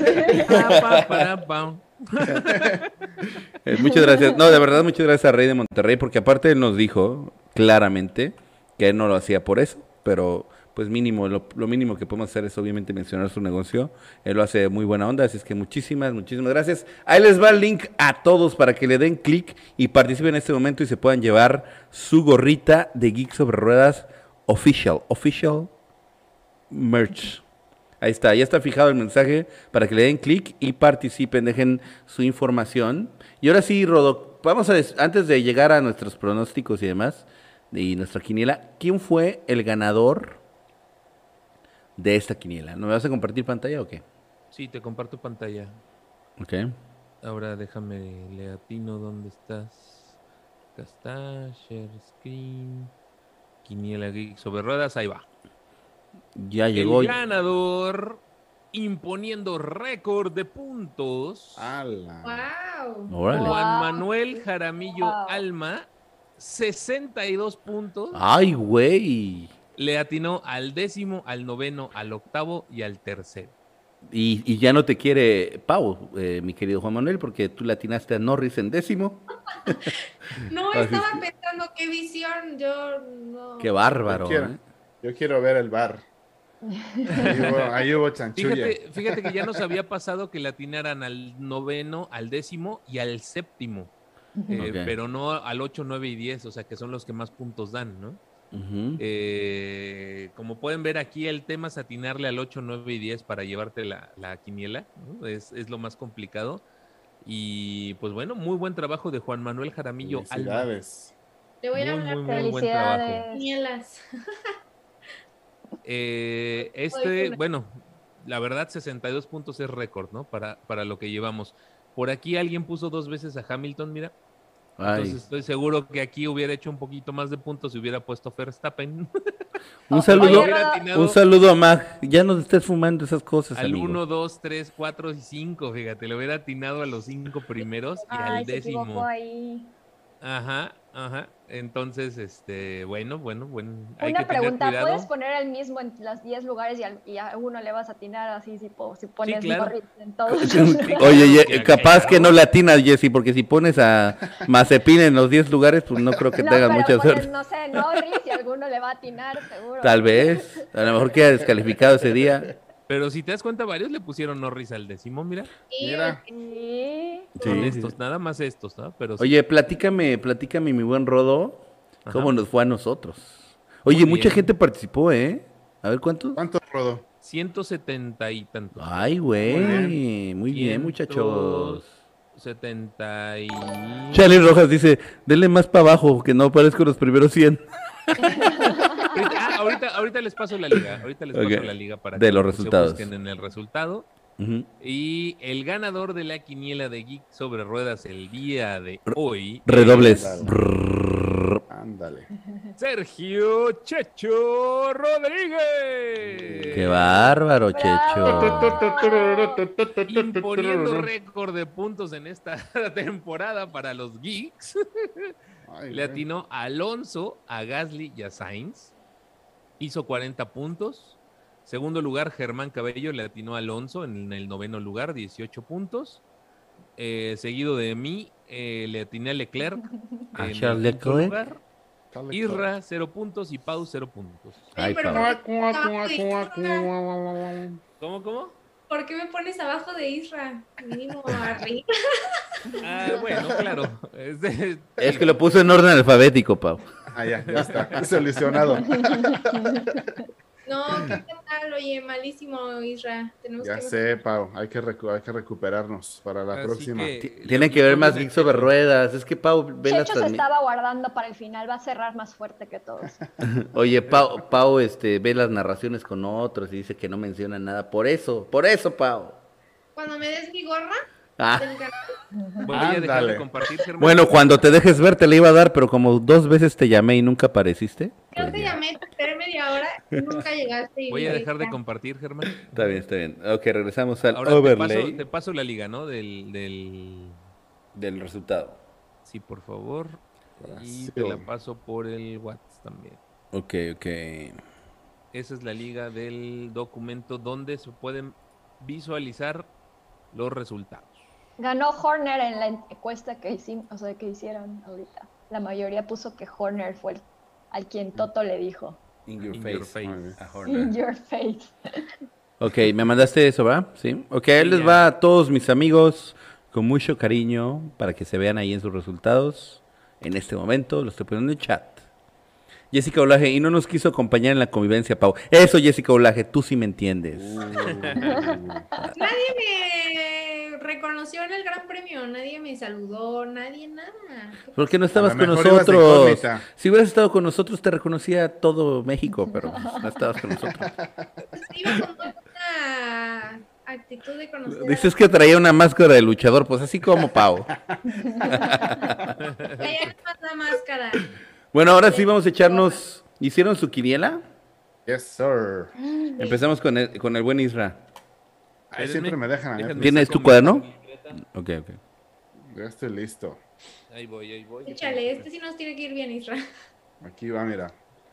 Eh, muchas gracias. No, de verdad, muchas gracias a Rey de Monterrey, porque aparte él nos dijo claramente que él no lo hacía por eso, pero pues mínimo, lo, lo mínimo que podemos hacer es obviamente mencionar su negocio. Él lo hace de muy buena onda, así es que muchísimas, muchísimas gracias. Ahí les va el link a todos para que le den clic y participen en este momento y se puedan llevar su gorrita de Geek sobre Ruedas Official, Official Merch. Ahí está, ya está fijado el mensaje para que le den clic y participen, dejen su información. Y ahora sí, Rodo, vamos a antes de llegar a nuestros pronósticos y demás, y nuestra quiniela, ¿quién fue el ganador de esta quiniela? ¿No me vas a compartir pantalla o qué? Sí, te comparto pantalla. Ok. Ahora déjame, le atino dónde estás. Acá está, share screen. Quiniela Geek sobre ruedas, ahí va. Ya llegó. El ganador imponiendo récord de puntos. ¡Hala! ¡Wow! Órale. Juan Wow. Manuel Jaramillo Wow. Alma, 62 puntos. Ay, güey. Le atinó al décimo, al noveno, al octavo y al tercero. Y, y ya no te quiere Pau, eh, mi querido Juan Manuel, porque tú le atinaste a Norris en décimo. [LAUGHS] No, Así estaba es. pensando qué visión. Yo no. Qué bárbaro. Yo quiero, ¿eh? yo quiero ver el bar. Ahí hubo, ahí hubo chanchulla. Fíjate, fíjate que ya nos había pasado que le atinaran al noveno, al décimo y al séptimo. Eh. Pero no al 8, 9 y 10, o sea que son los que más puntos dan, ¿no? Eh, como pueden ver aquí, el tema es atinarle al 8, 9 y 10 para llevarte la, la quiniela, ¿no? es, es lo más complicado. Y pues bueno, muy buen trabajo de Juan Manuel Jaramillo. Felicidades. Le voy a Muy, hablar muy, de muy buen trabajo. Felicidades. Nielas. [LAUGHS] Eh, este, bueno, la verdad, 62 puntos es récord, ¿no? Para, para lo que llevamos. Por aquí alguien puso dos veces a Hamilton, mira. Ay. Entonces estoy seguro que aquí hubiera hecho un poquito más de puntos si hubiera puesto Verstappen. [LAUGHS] Un saludo, un saludo a Mag. Ya no estés fumando esas cosas, al amigo. 1, 2, 3, 4 y 5, fíjate, le hubiera atinado a los cinco primeros y Ay, al se décimo. ahí. Ajá, ajá. Entonces, este, bueno, bueno, bueno. hay Una que tener pregunta, cuidado. ¿puedes poner el mismo en los 10 lugares y, al- y a uno le vas a atinar así si, po- si pones claro. Norris en todos? [LAUGHS] [LAUGHS] Oye, ye- Claro. capaz que no le atinas, Jessy, porque si pones a Mazepin en los 10 lugares, pues no creo que [LAUGHS] No, te haga pero mucha pones, suerte. no sé, Norris y alguno le va a atinar, seguro. Tal vez. A lo mejor queda descalificado ese día. Pero si te das cuenta, varios le pusieron Norris al décimo, mira. Mira. Sí. Son estos, nada más estos, ¿no? Pero sí. Oye, platícame, platícame, mi buen Rodo, Ajá. cómo nos fue a nosotros. Oye, Muy mucha bien. gente participó, ¿eh? A ver, ¿cuántos? ¿Cuánto rodó? 170 y tantos. Ay, güey. Muy bien, muchachos. 70 y... Charlie Rojas dice, denle más para abajo, que no aparezco los primeros 100. [LAUGHS] Ahorita, ah, ahorita, ahorita les paso la liga. Ahorita les paso la liga para De que los se resultados. busquen en el resultado. Y el ganador de la quiniela de Geek sobre ruedas el día de hoy, Redobles. Ándale. Sergio Checho Rodríguez. Qué bárbaro, Bravo. Checho. Imponiendo récord de puntos en esta temporada para los Geeks. Ay, Le atinó a Alonso, a Gasly y a Sainz. Hizo 40 puntos. Segundo lugar, Germán Cabello le atinó a Alonso en el noveno lugar, 18 puntos. Eh, seguido de mí, eh, le atiné a Leclerc. [LAUGHS] A en el Leclerc. lugar. Isra, 0 puntos y Pau, 0 puntos. ¿Cómo, cómo? ¿Por qué me pones abajo de Isra? Mínimo [LAUGHS] arriba. Ah, bueno, claro. [LAUGHS] Es que lo puso en orden alfabético, Pau. Ah, ya, ya está. [LAUGHS] Solucionado. No, qué tal, oye, malísimo Isra. Tenemos Ya que sé, Pau. Hay que, recu- hay que recuperarnos para la Así próxima. que- Tienen que ver más Geek sobre ruedas. Es que Pau ve las Checho se estaba guardando para el final, va a cerrar más fuerte que todos. [LAUGHS] Oye, Pau, Pau este, ve las narraciones con otros y dice que no menciona nada. Por eso, por eso, Pau. Cuando me des mi gorra, Ah. Voy a dejar de compartir, Germán. Bueno, cuando te dejes ver te le iba a dar, pero como dos veces te llamé y nunca apareciste. Yo pues te ya. llamé, te esperé media hora y nunca llegaste. y Voy a dejar de compartir, Germán. Está bien, está bien. Ok, regresamos al Ahora te overlay paso, te paso la liga, ¿no? Del, del... del resultado. Sí, por favor. Y Brasil. te la paso por el WhatsApp también. Ok, ok. Esa es la liga del documento donde se pueden visualizar los resultados. Ganó Horner en la encuesta que hicimos, o sea, que hicieron ahorita. La mayoría puso que Horner fue el, al quien Toto le dijo. In your In face. your face. A Horner. In your face. Ok, me mandaste eso, ¿verdad? Sí. Ok, ahí les va a todos mis amigos con mucho cariño para que se vean ahí en sus resultados. En este momento lo estoy poniendo en chat. Jessica Olaje, y no nos quiso acompañar en la convivencia, Pau. Eso, Jessica Olaje, tú sí me entiendes. [LAUGHS] Nadie me reconoció en el Gran Premio, nadie me saludó, nadie nada. ¿Por qué no estabas con nosotros? Si hubieras estado con nosotros, te reconocía todo México, pero no [LAUGHS] estabas con nosotros. Pues iba con toda una actitud de conocer. a Dices que traía una máscara de luchador, pues así como Pau. [LAUGHS] Traía la máscara. Bueno, ahora sí vamos a echarnos. ¿Hicieron su quiniela? Yes, sir. Empezamos con el, con el buen Isra. Ahí siempre me dejan. déjenme ¿Tienes saco tu cuaderno? Ok, ok. Ya estoy listo. Ahí voy, ahí voy. Échale, este sí nos tiene que ir bien, Isra. Aquí va, mira.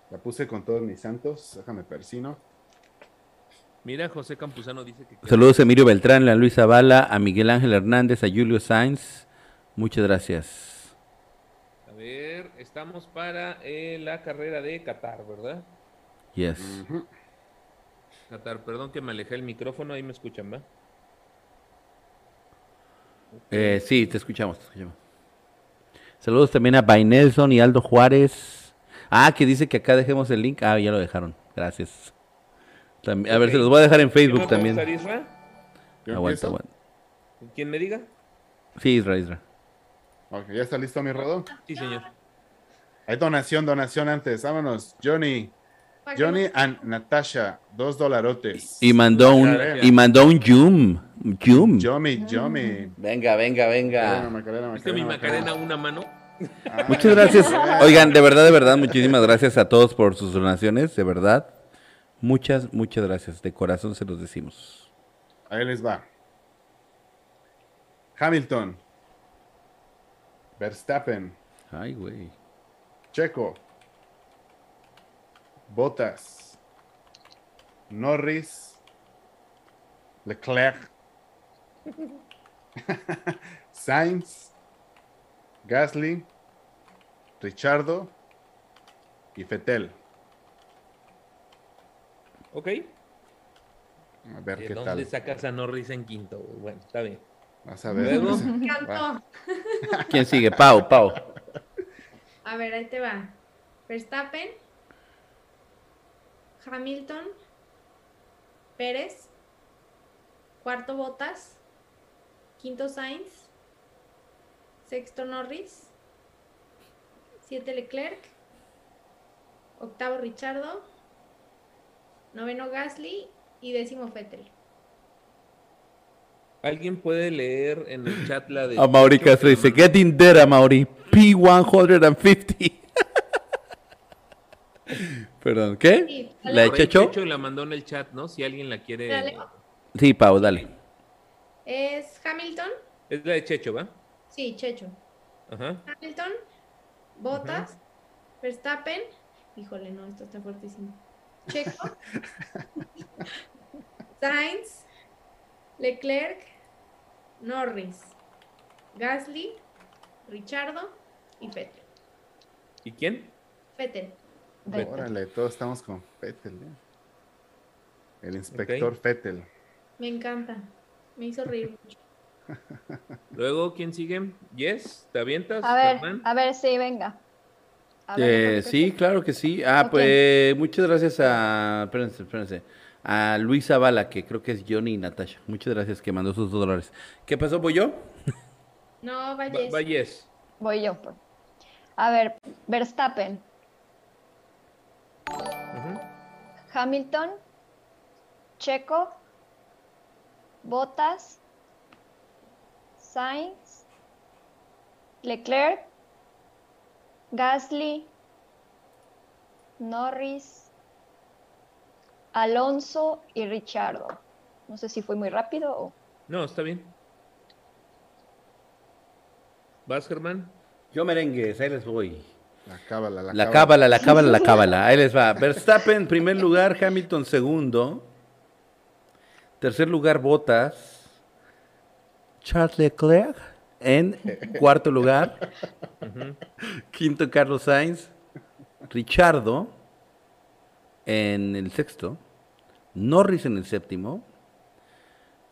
La puse con todos mis santos. Déjame persino. Mira, José Campuzano dice que... Saludos a Emilio Beltrán, a Luis Zavala, a Miguel Ángel Hernández, a Julio Sainz. Muchas gracias. A ver, estamos para eh, la carrera de Qatar, ¿verdad? Yes. Qatar, perdón que me alejé el micrófono, ahí me escuchan, ¿va? Eh, sí, te escuchamos, te escuchamos. Saludos también a By Nelson y Aldo Juárez. Ah, que dice que acá dejemos el link. Ah, ya lo dejaron. Gracias. También- a ver, se los voy a dejar en ¿Quién Facebook también. ¿Quién me diga? Sí, Isra, Isra. Ok, ¿ya está listo mi rodo? Sí, señor. Hay donación, donación antes. Vámonos. Johnny. Johnny and Natasha. Dos dolarotes. Y mandó un, y mandó un Zoom. Zoom. Yomi, Yomi. Venga, venga, venga. Macarena, ¿Viste mi Macarena, una mano? Ay, Muchas gracias. Oigan, de verdad, de verdad, muchísimas gracias a todos por sus donaciones, de verdad. Muchas, muchas gracias. De corazón se los decimos. Ahí les va. Hamilton. Verstappen. Ay, güey. Checo. Bottas. Norris. Leclerc. [LAUGHS] Sainz. Gasly. Richardo. Y Fetel. Ok. A ver ¿De qué dónde tal. sacas a Norris en quinto? Bueno, está bien. Vas a ver. Luego. ¿Quién sigue? Pau, Pau. A ver, ahí te va. Verstappen, Hamilton, Pérez, cuarto Botas, quinto Sainz, sexto Norris, siete Leclerc, octavo Richardo, noveno Gasly y décimo Vettel. ¿Alguien puede leer en el chat la de... A Mauri Castro dice, getting there, a Mauri. P150. Perdón, ¿qué? Sí, ¿La de Checho? Checho la mandó en el chat, ¿no? Si alguien la quiere... Sí, Pau, dale. Es Hamilton, Es la de Checho, ¿va? sí, Checho. Ajá. Hamilton, Bottas, Verstappen, híjole, no, esto está fuertísimo. Checo, [LAUGHS] Sainz, Leclerc, Norris, Gasly, Richardo y Vettel. ¿Y quién? Vettel. Vettel. Órale, todos estamos con Fettel. ¿eh? El inspector Fettel. Me encanta. Me hizo reír mucho. [LAUGHS] Luego, ¿quién sigue? Yes, ¿te avientas? A ver, a ver, sí, venga. Ver, Eh, sí, claro que sí. Ah, pues muchas gracias a, espérense, espérense, a Luis Zavala, que creo que es Johnny y Natasha. Muchas gracias que mandó sus dos dólares. ¿Qué pasó, voy yo? No, Va, vayas. va. Voy yo. pues. A ver, Verstappen, Hamilton, Checo, Bottas, Sainz, Leclerc, Gasly, Norris, Alonso y Richardo. No sé si fue muy rápido o... No, está bien. ¿Vas, Germán? Yo merengues, ahí les voy. La cábala, la, La cábala, la cábala, la cábala. Ahí les va. Verstappen, primer lugar. Hamilton, segundo. Tercer lugar, Bottas. Charles Leclerc en cuarto lugar. Quinto, Carlos Sainz. Richardo en el sexto. Norris en el séptimo.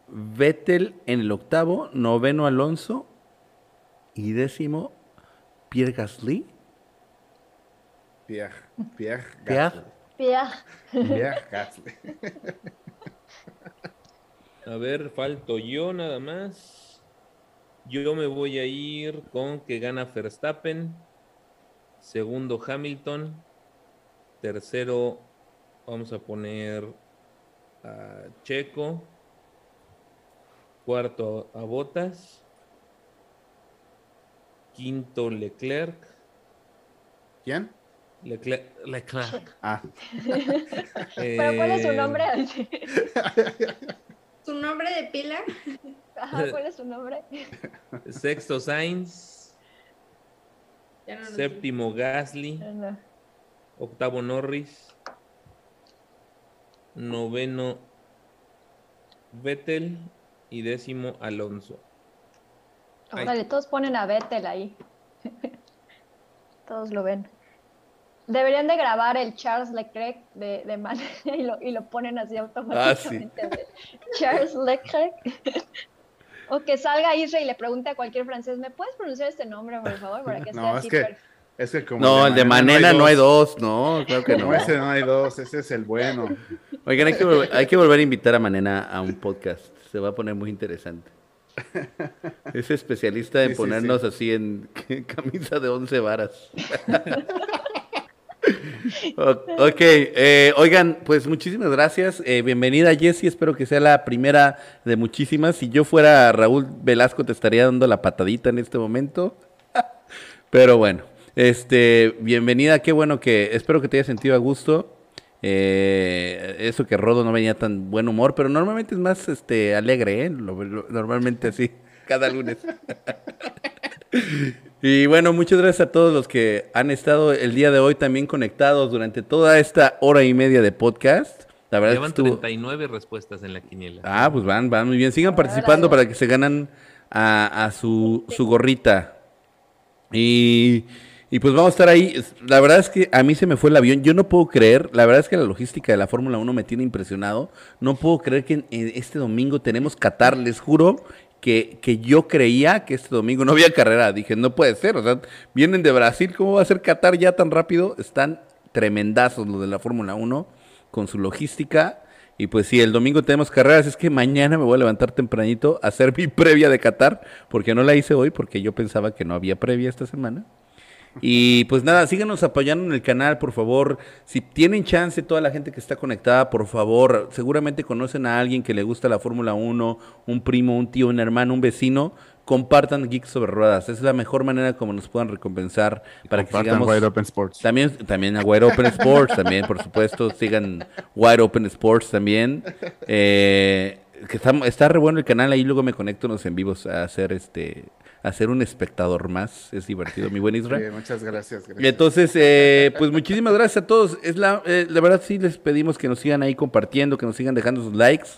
Vettel en el octavo. Noveno, Alonso. Y décimo, Pierre Gasly. Pierre, Pierre, Pierre. Pia. Gasly. Pierre Gasly. [LAUGHS] A ver, falto yo nada más. Yo me voy a ir con que gana Verstappen. Segundo Hamilton. Tercero vamos a poner a Checo. Cuarto a Botas. Quinto Leclerc. ¿Quién? Leclerc. Leclerc. Ah, [LAUGHS] ¿Pero cuál es su Eh, nombre? ¿Tu nombre de pila? Ajá, ¿cuál es su nombre? Sexto Sainz. Ya no lo sé. Séptimo Gasly. No. Octavo Norris. Noveno Vettel. Y décimo Alonso. Ay. Órale, todos ponen a Vettel ahí. todos lo ven. Deberían de grabar el Charles Leclerc de, de manera [LAUGHS] y lo, y lo ponen así automáticamente. de Charles Leclerc. [LAUGHS] o que salga Isra y le pregunte a cualquier francés, ¿me puedes pronunciar este nombre, por favor? Para que no, así es que, es que como. No, el de Manena no hay dos, no, claro que no. No, ese no hay dos, ese es el bueno. [LAUGHS] Oigan, hay que, volver, hay que volver a invitar a Manena a un podcast. Se va a poner muy interesante. Es especialista en Sí, sí, ponernos así en camisa de 11 varas. Ok, eh, oigan, pues muchísimas gracias. Eh, bienvenida Jessie, espero que sea la primera de muchísimas. Si yo fuera Raúl Velasco te estaría dando la patadita en este momento. [LAUGHS] Pero bueno, este, bienvenida, qué bueno que, espero que te haya sentido a gusto. Eh, eso que Rodo no venía tan buen humor, pero normalmente es más este alegre, ¿eh? Normalmente así, cada lunes. [LAUGHS] y bueno, muchas gracias a todos los que han estado el día de hoy también conectados durante toda esta hora y media de podcast. La verdad es que Llevan estuvo... 39 respuestas en la quiniela. Ah, pues van, van muy bien. Sigan participando para que se ganan a, a su, su gorrita. Y, y pues vamos a estar ahí. La verdad es que a mí se me fue el avión. Yo no puedo creer, la verdad es que la logística de la Fórmula 1 me tiene impresionado. No puedo creer que en- en este domingo tenemos Qatar. Les juro que, que yo creía que este domingo no había carrera. Dije, no puede ser. O sea, vienen de Brasil. ¿Cómo va a ser Qatar ya tan rápido? Están tremendazos los de la Fórmula 1 con su logística. Y pues sí, el domingo tenemos carreras, es que mañana me voy a levantar tempranito a hacer mi [LAUGHS] previa de Qatar, porque no la hice hoy, porque yo pensaba que no había previa esta semana. Y pues nada, síganos apoyando en el canal, por favor. Si tienen chance, toda la gente que está conectada, por favor, seguramente conocen a alguien que le gusta la Fórmula 1, un primo, un tío, un hermano, un vecino. Compartan Geeks sobre Ruedas. Es la mejor manera como nos puedan recompensar para que Compartan sigamos. Wide Open Sports. También, también a Wide Open Sports, también, por supuesto. Sigan Wide Open Sports también. Eh, que está, está re bueno el canal, ahí luego me conecto en los en vivos a hacer este a ser un espectador más. Es divertido, mi buen Sí, Israel. muchas gracias. gracias. Entonces, eh, pues muchísimas gracias a todos. Es la, eh, la verdad sí les pedimos que nos sigan ahí compartiendo, que nos sigan dejando sus likes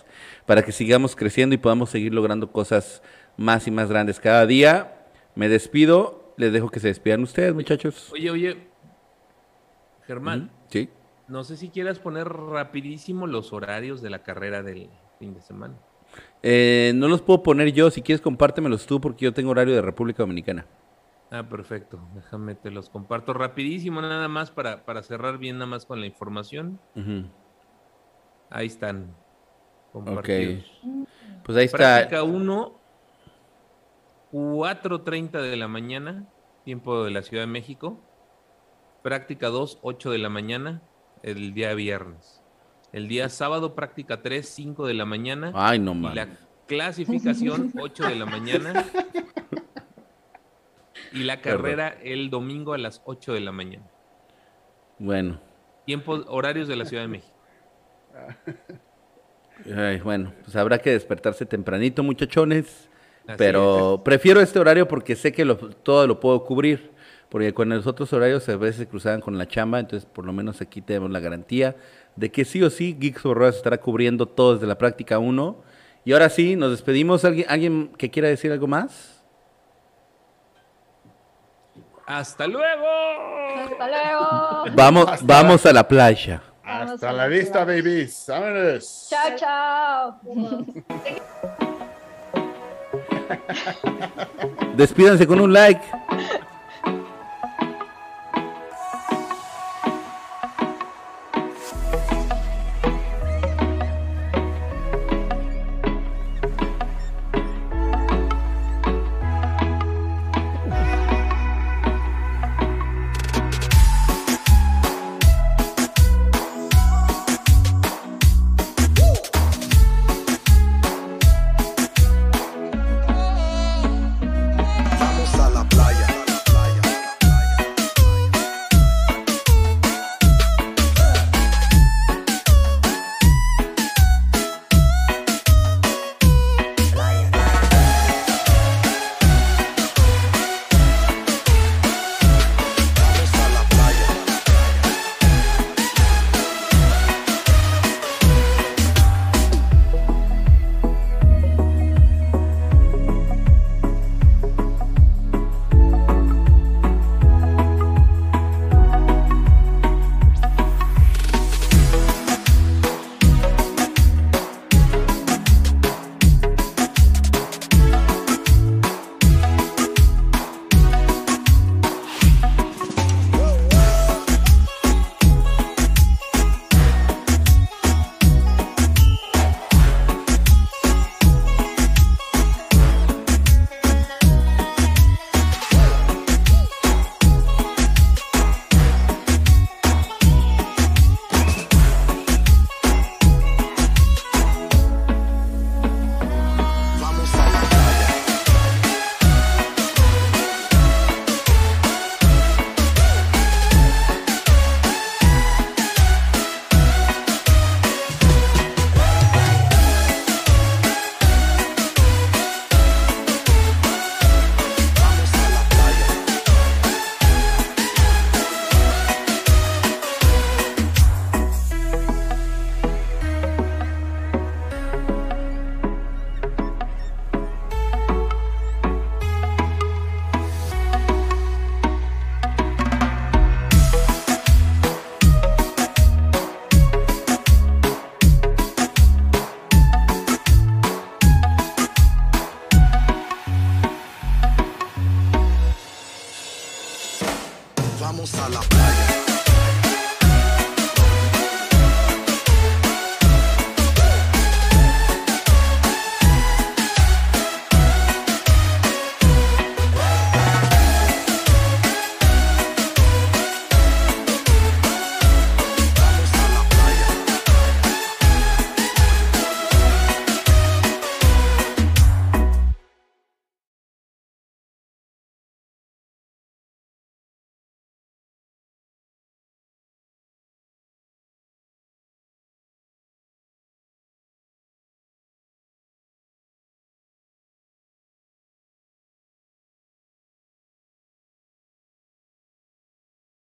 para que sigamos creciendo y podamos seguir logrando cosas más y más grandes cada día. Me despido, les dejo que se despidan ustedes, muchachos. Oye, oye. Germán, Sí. no sé si quieras poner rapidísimo los horarios de la carrera del fin de semana. Eh, no los puedo poner yo, si quieres compártemelos tú porque yo tengo horario de República Dominicana. Ah, perfecto. Déjame, te los comparto rapidísimo, nada más para, para cerrar bien nada más con la información. Ahí están. Ok. Compartidos. Pues ahí está. Práctica 1, 4.30 de la mañana, tiempo de la Ciudad de México. Práctica 2, 8 de la mañana, el día viernes. El día sábado, práctica 3, 5 de la mañana. Ay, no y, mames. la, Clasificación [LAUGHS] 8 de la mañana. Y la carrera el domingo a las 8 de la mañana. Bueno, Tiempos, horarios de la Ciudad de México. ay, bueno, pues habrá que despertarse tempranito, muchachones. Así pero prefiero este horario porque sé que lo- todo lo puedo cubrir. Porque con los otros horarios a veces se cruzaban con la chamba, entonces por lo menos aquí tenemos la garantía de que sí o sí Geeks for Ruedas estará cubriendo todo desde la práctica 1. Y ahora sí, nos despedimos. ¿Alguien, ¿Alguien que quiera decir algo más? ¡Hasta luego! Hasta luego. Vamos, Hasta- vamos a la playa. Hasta la la vista, playa. babies. Vámonos. Chao, chao. Despídanse con un like.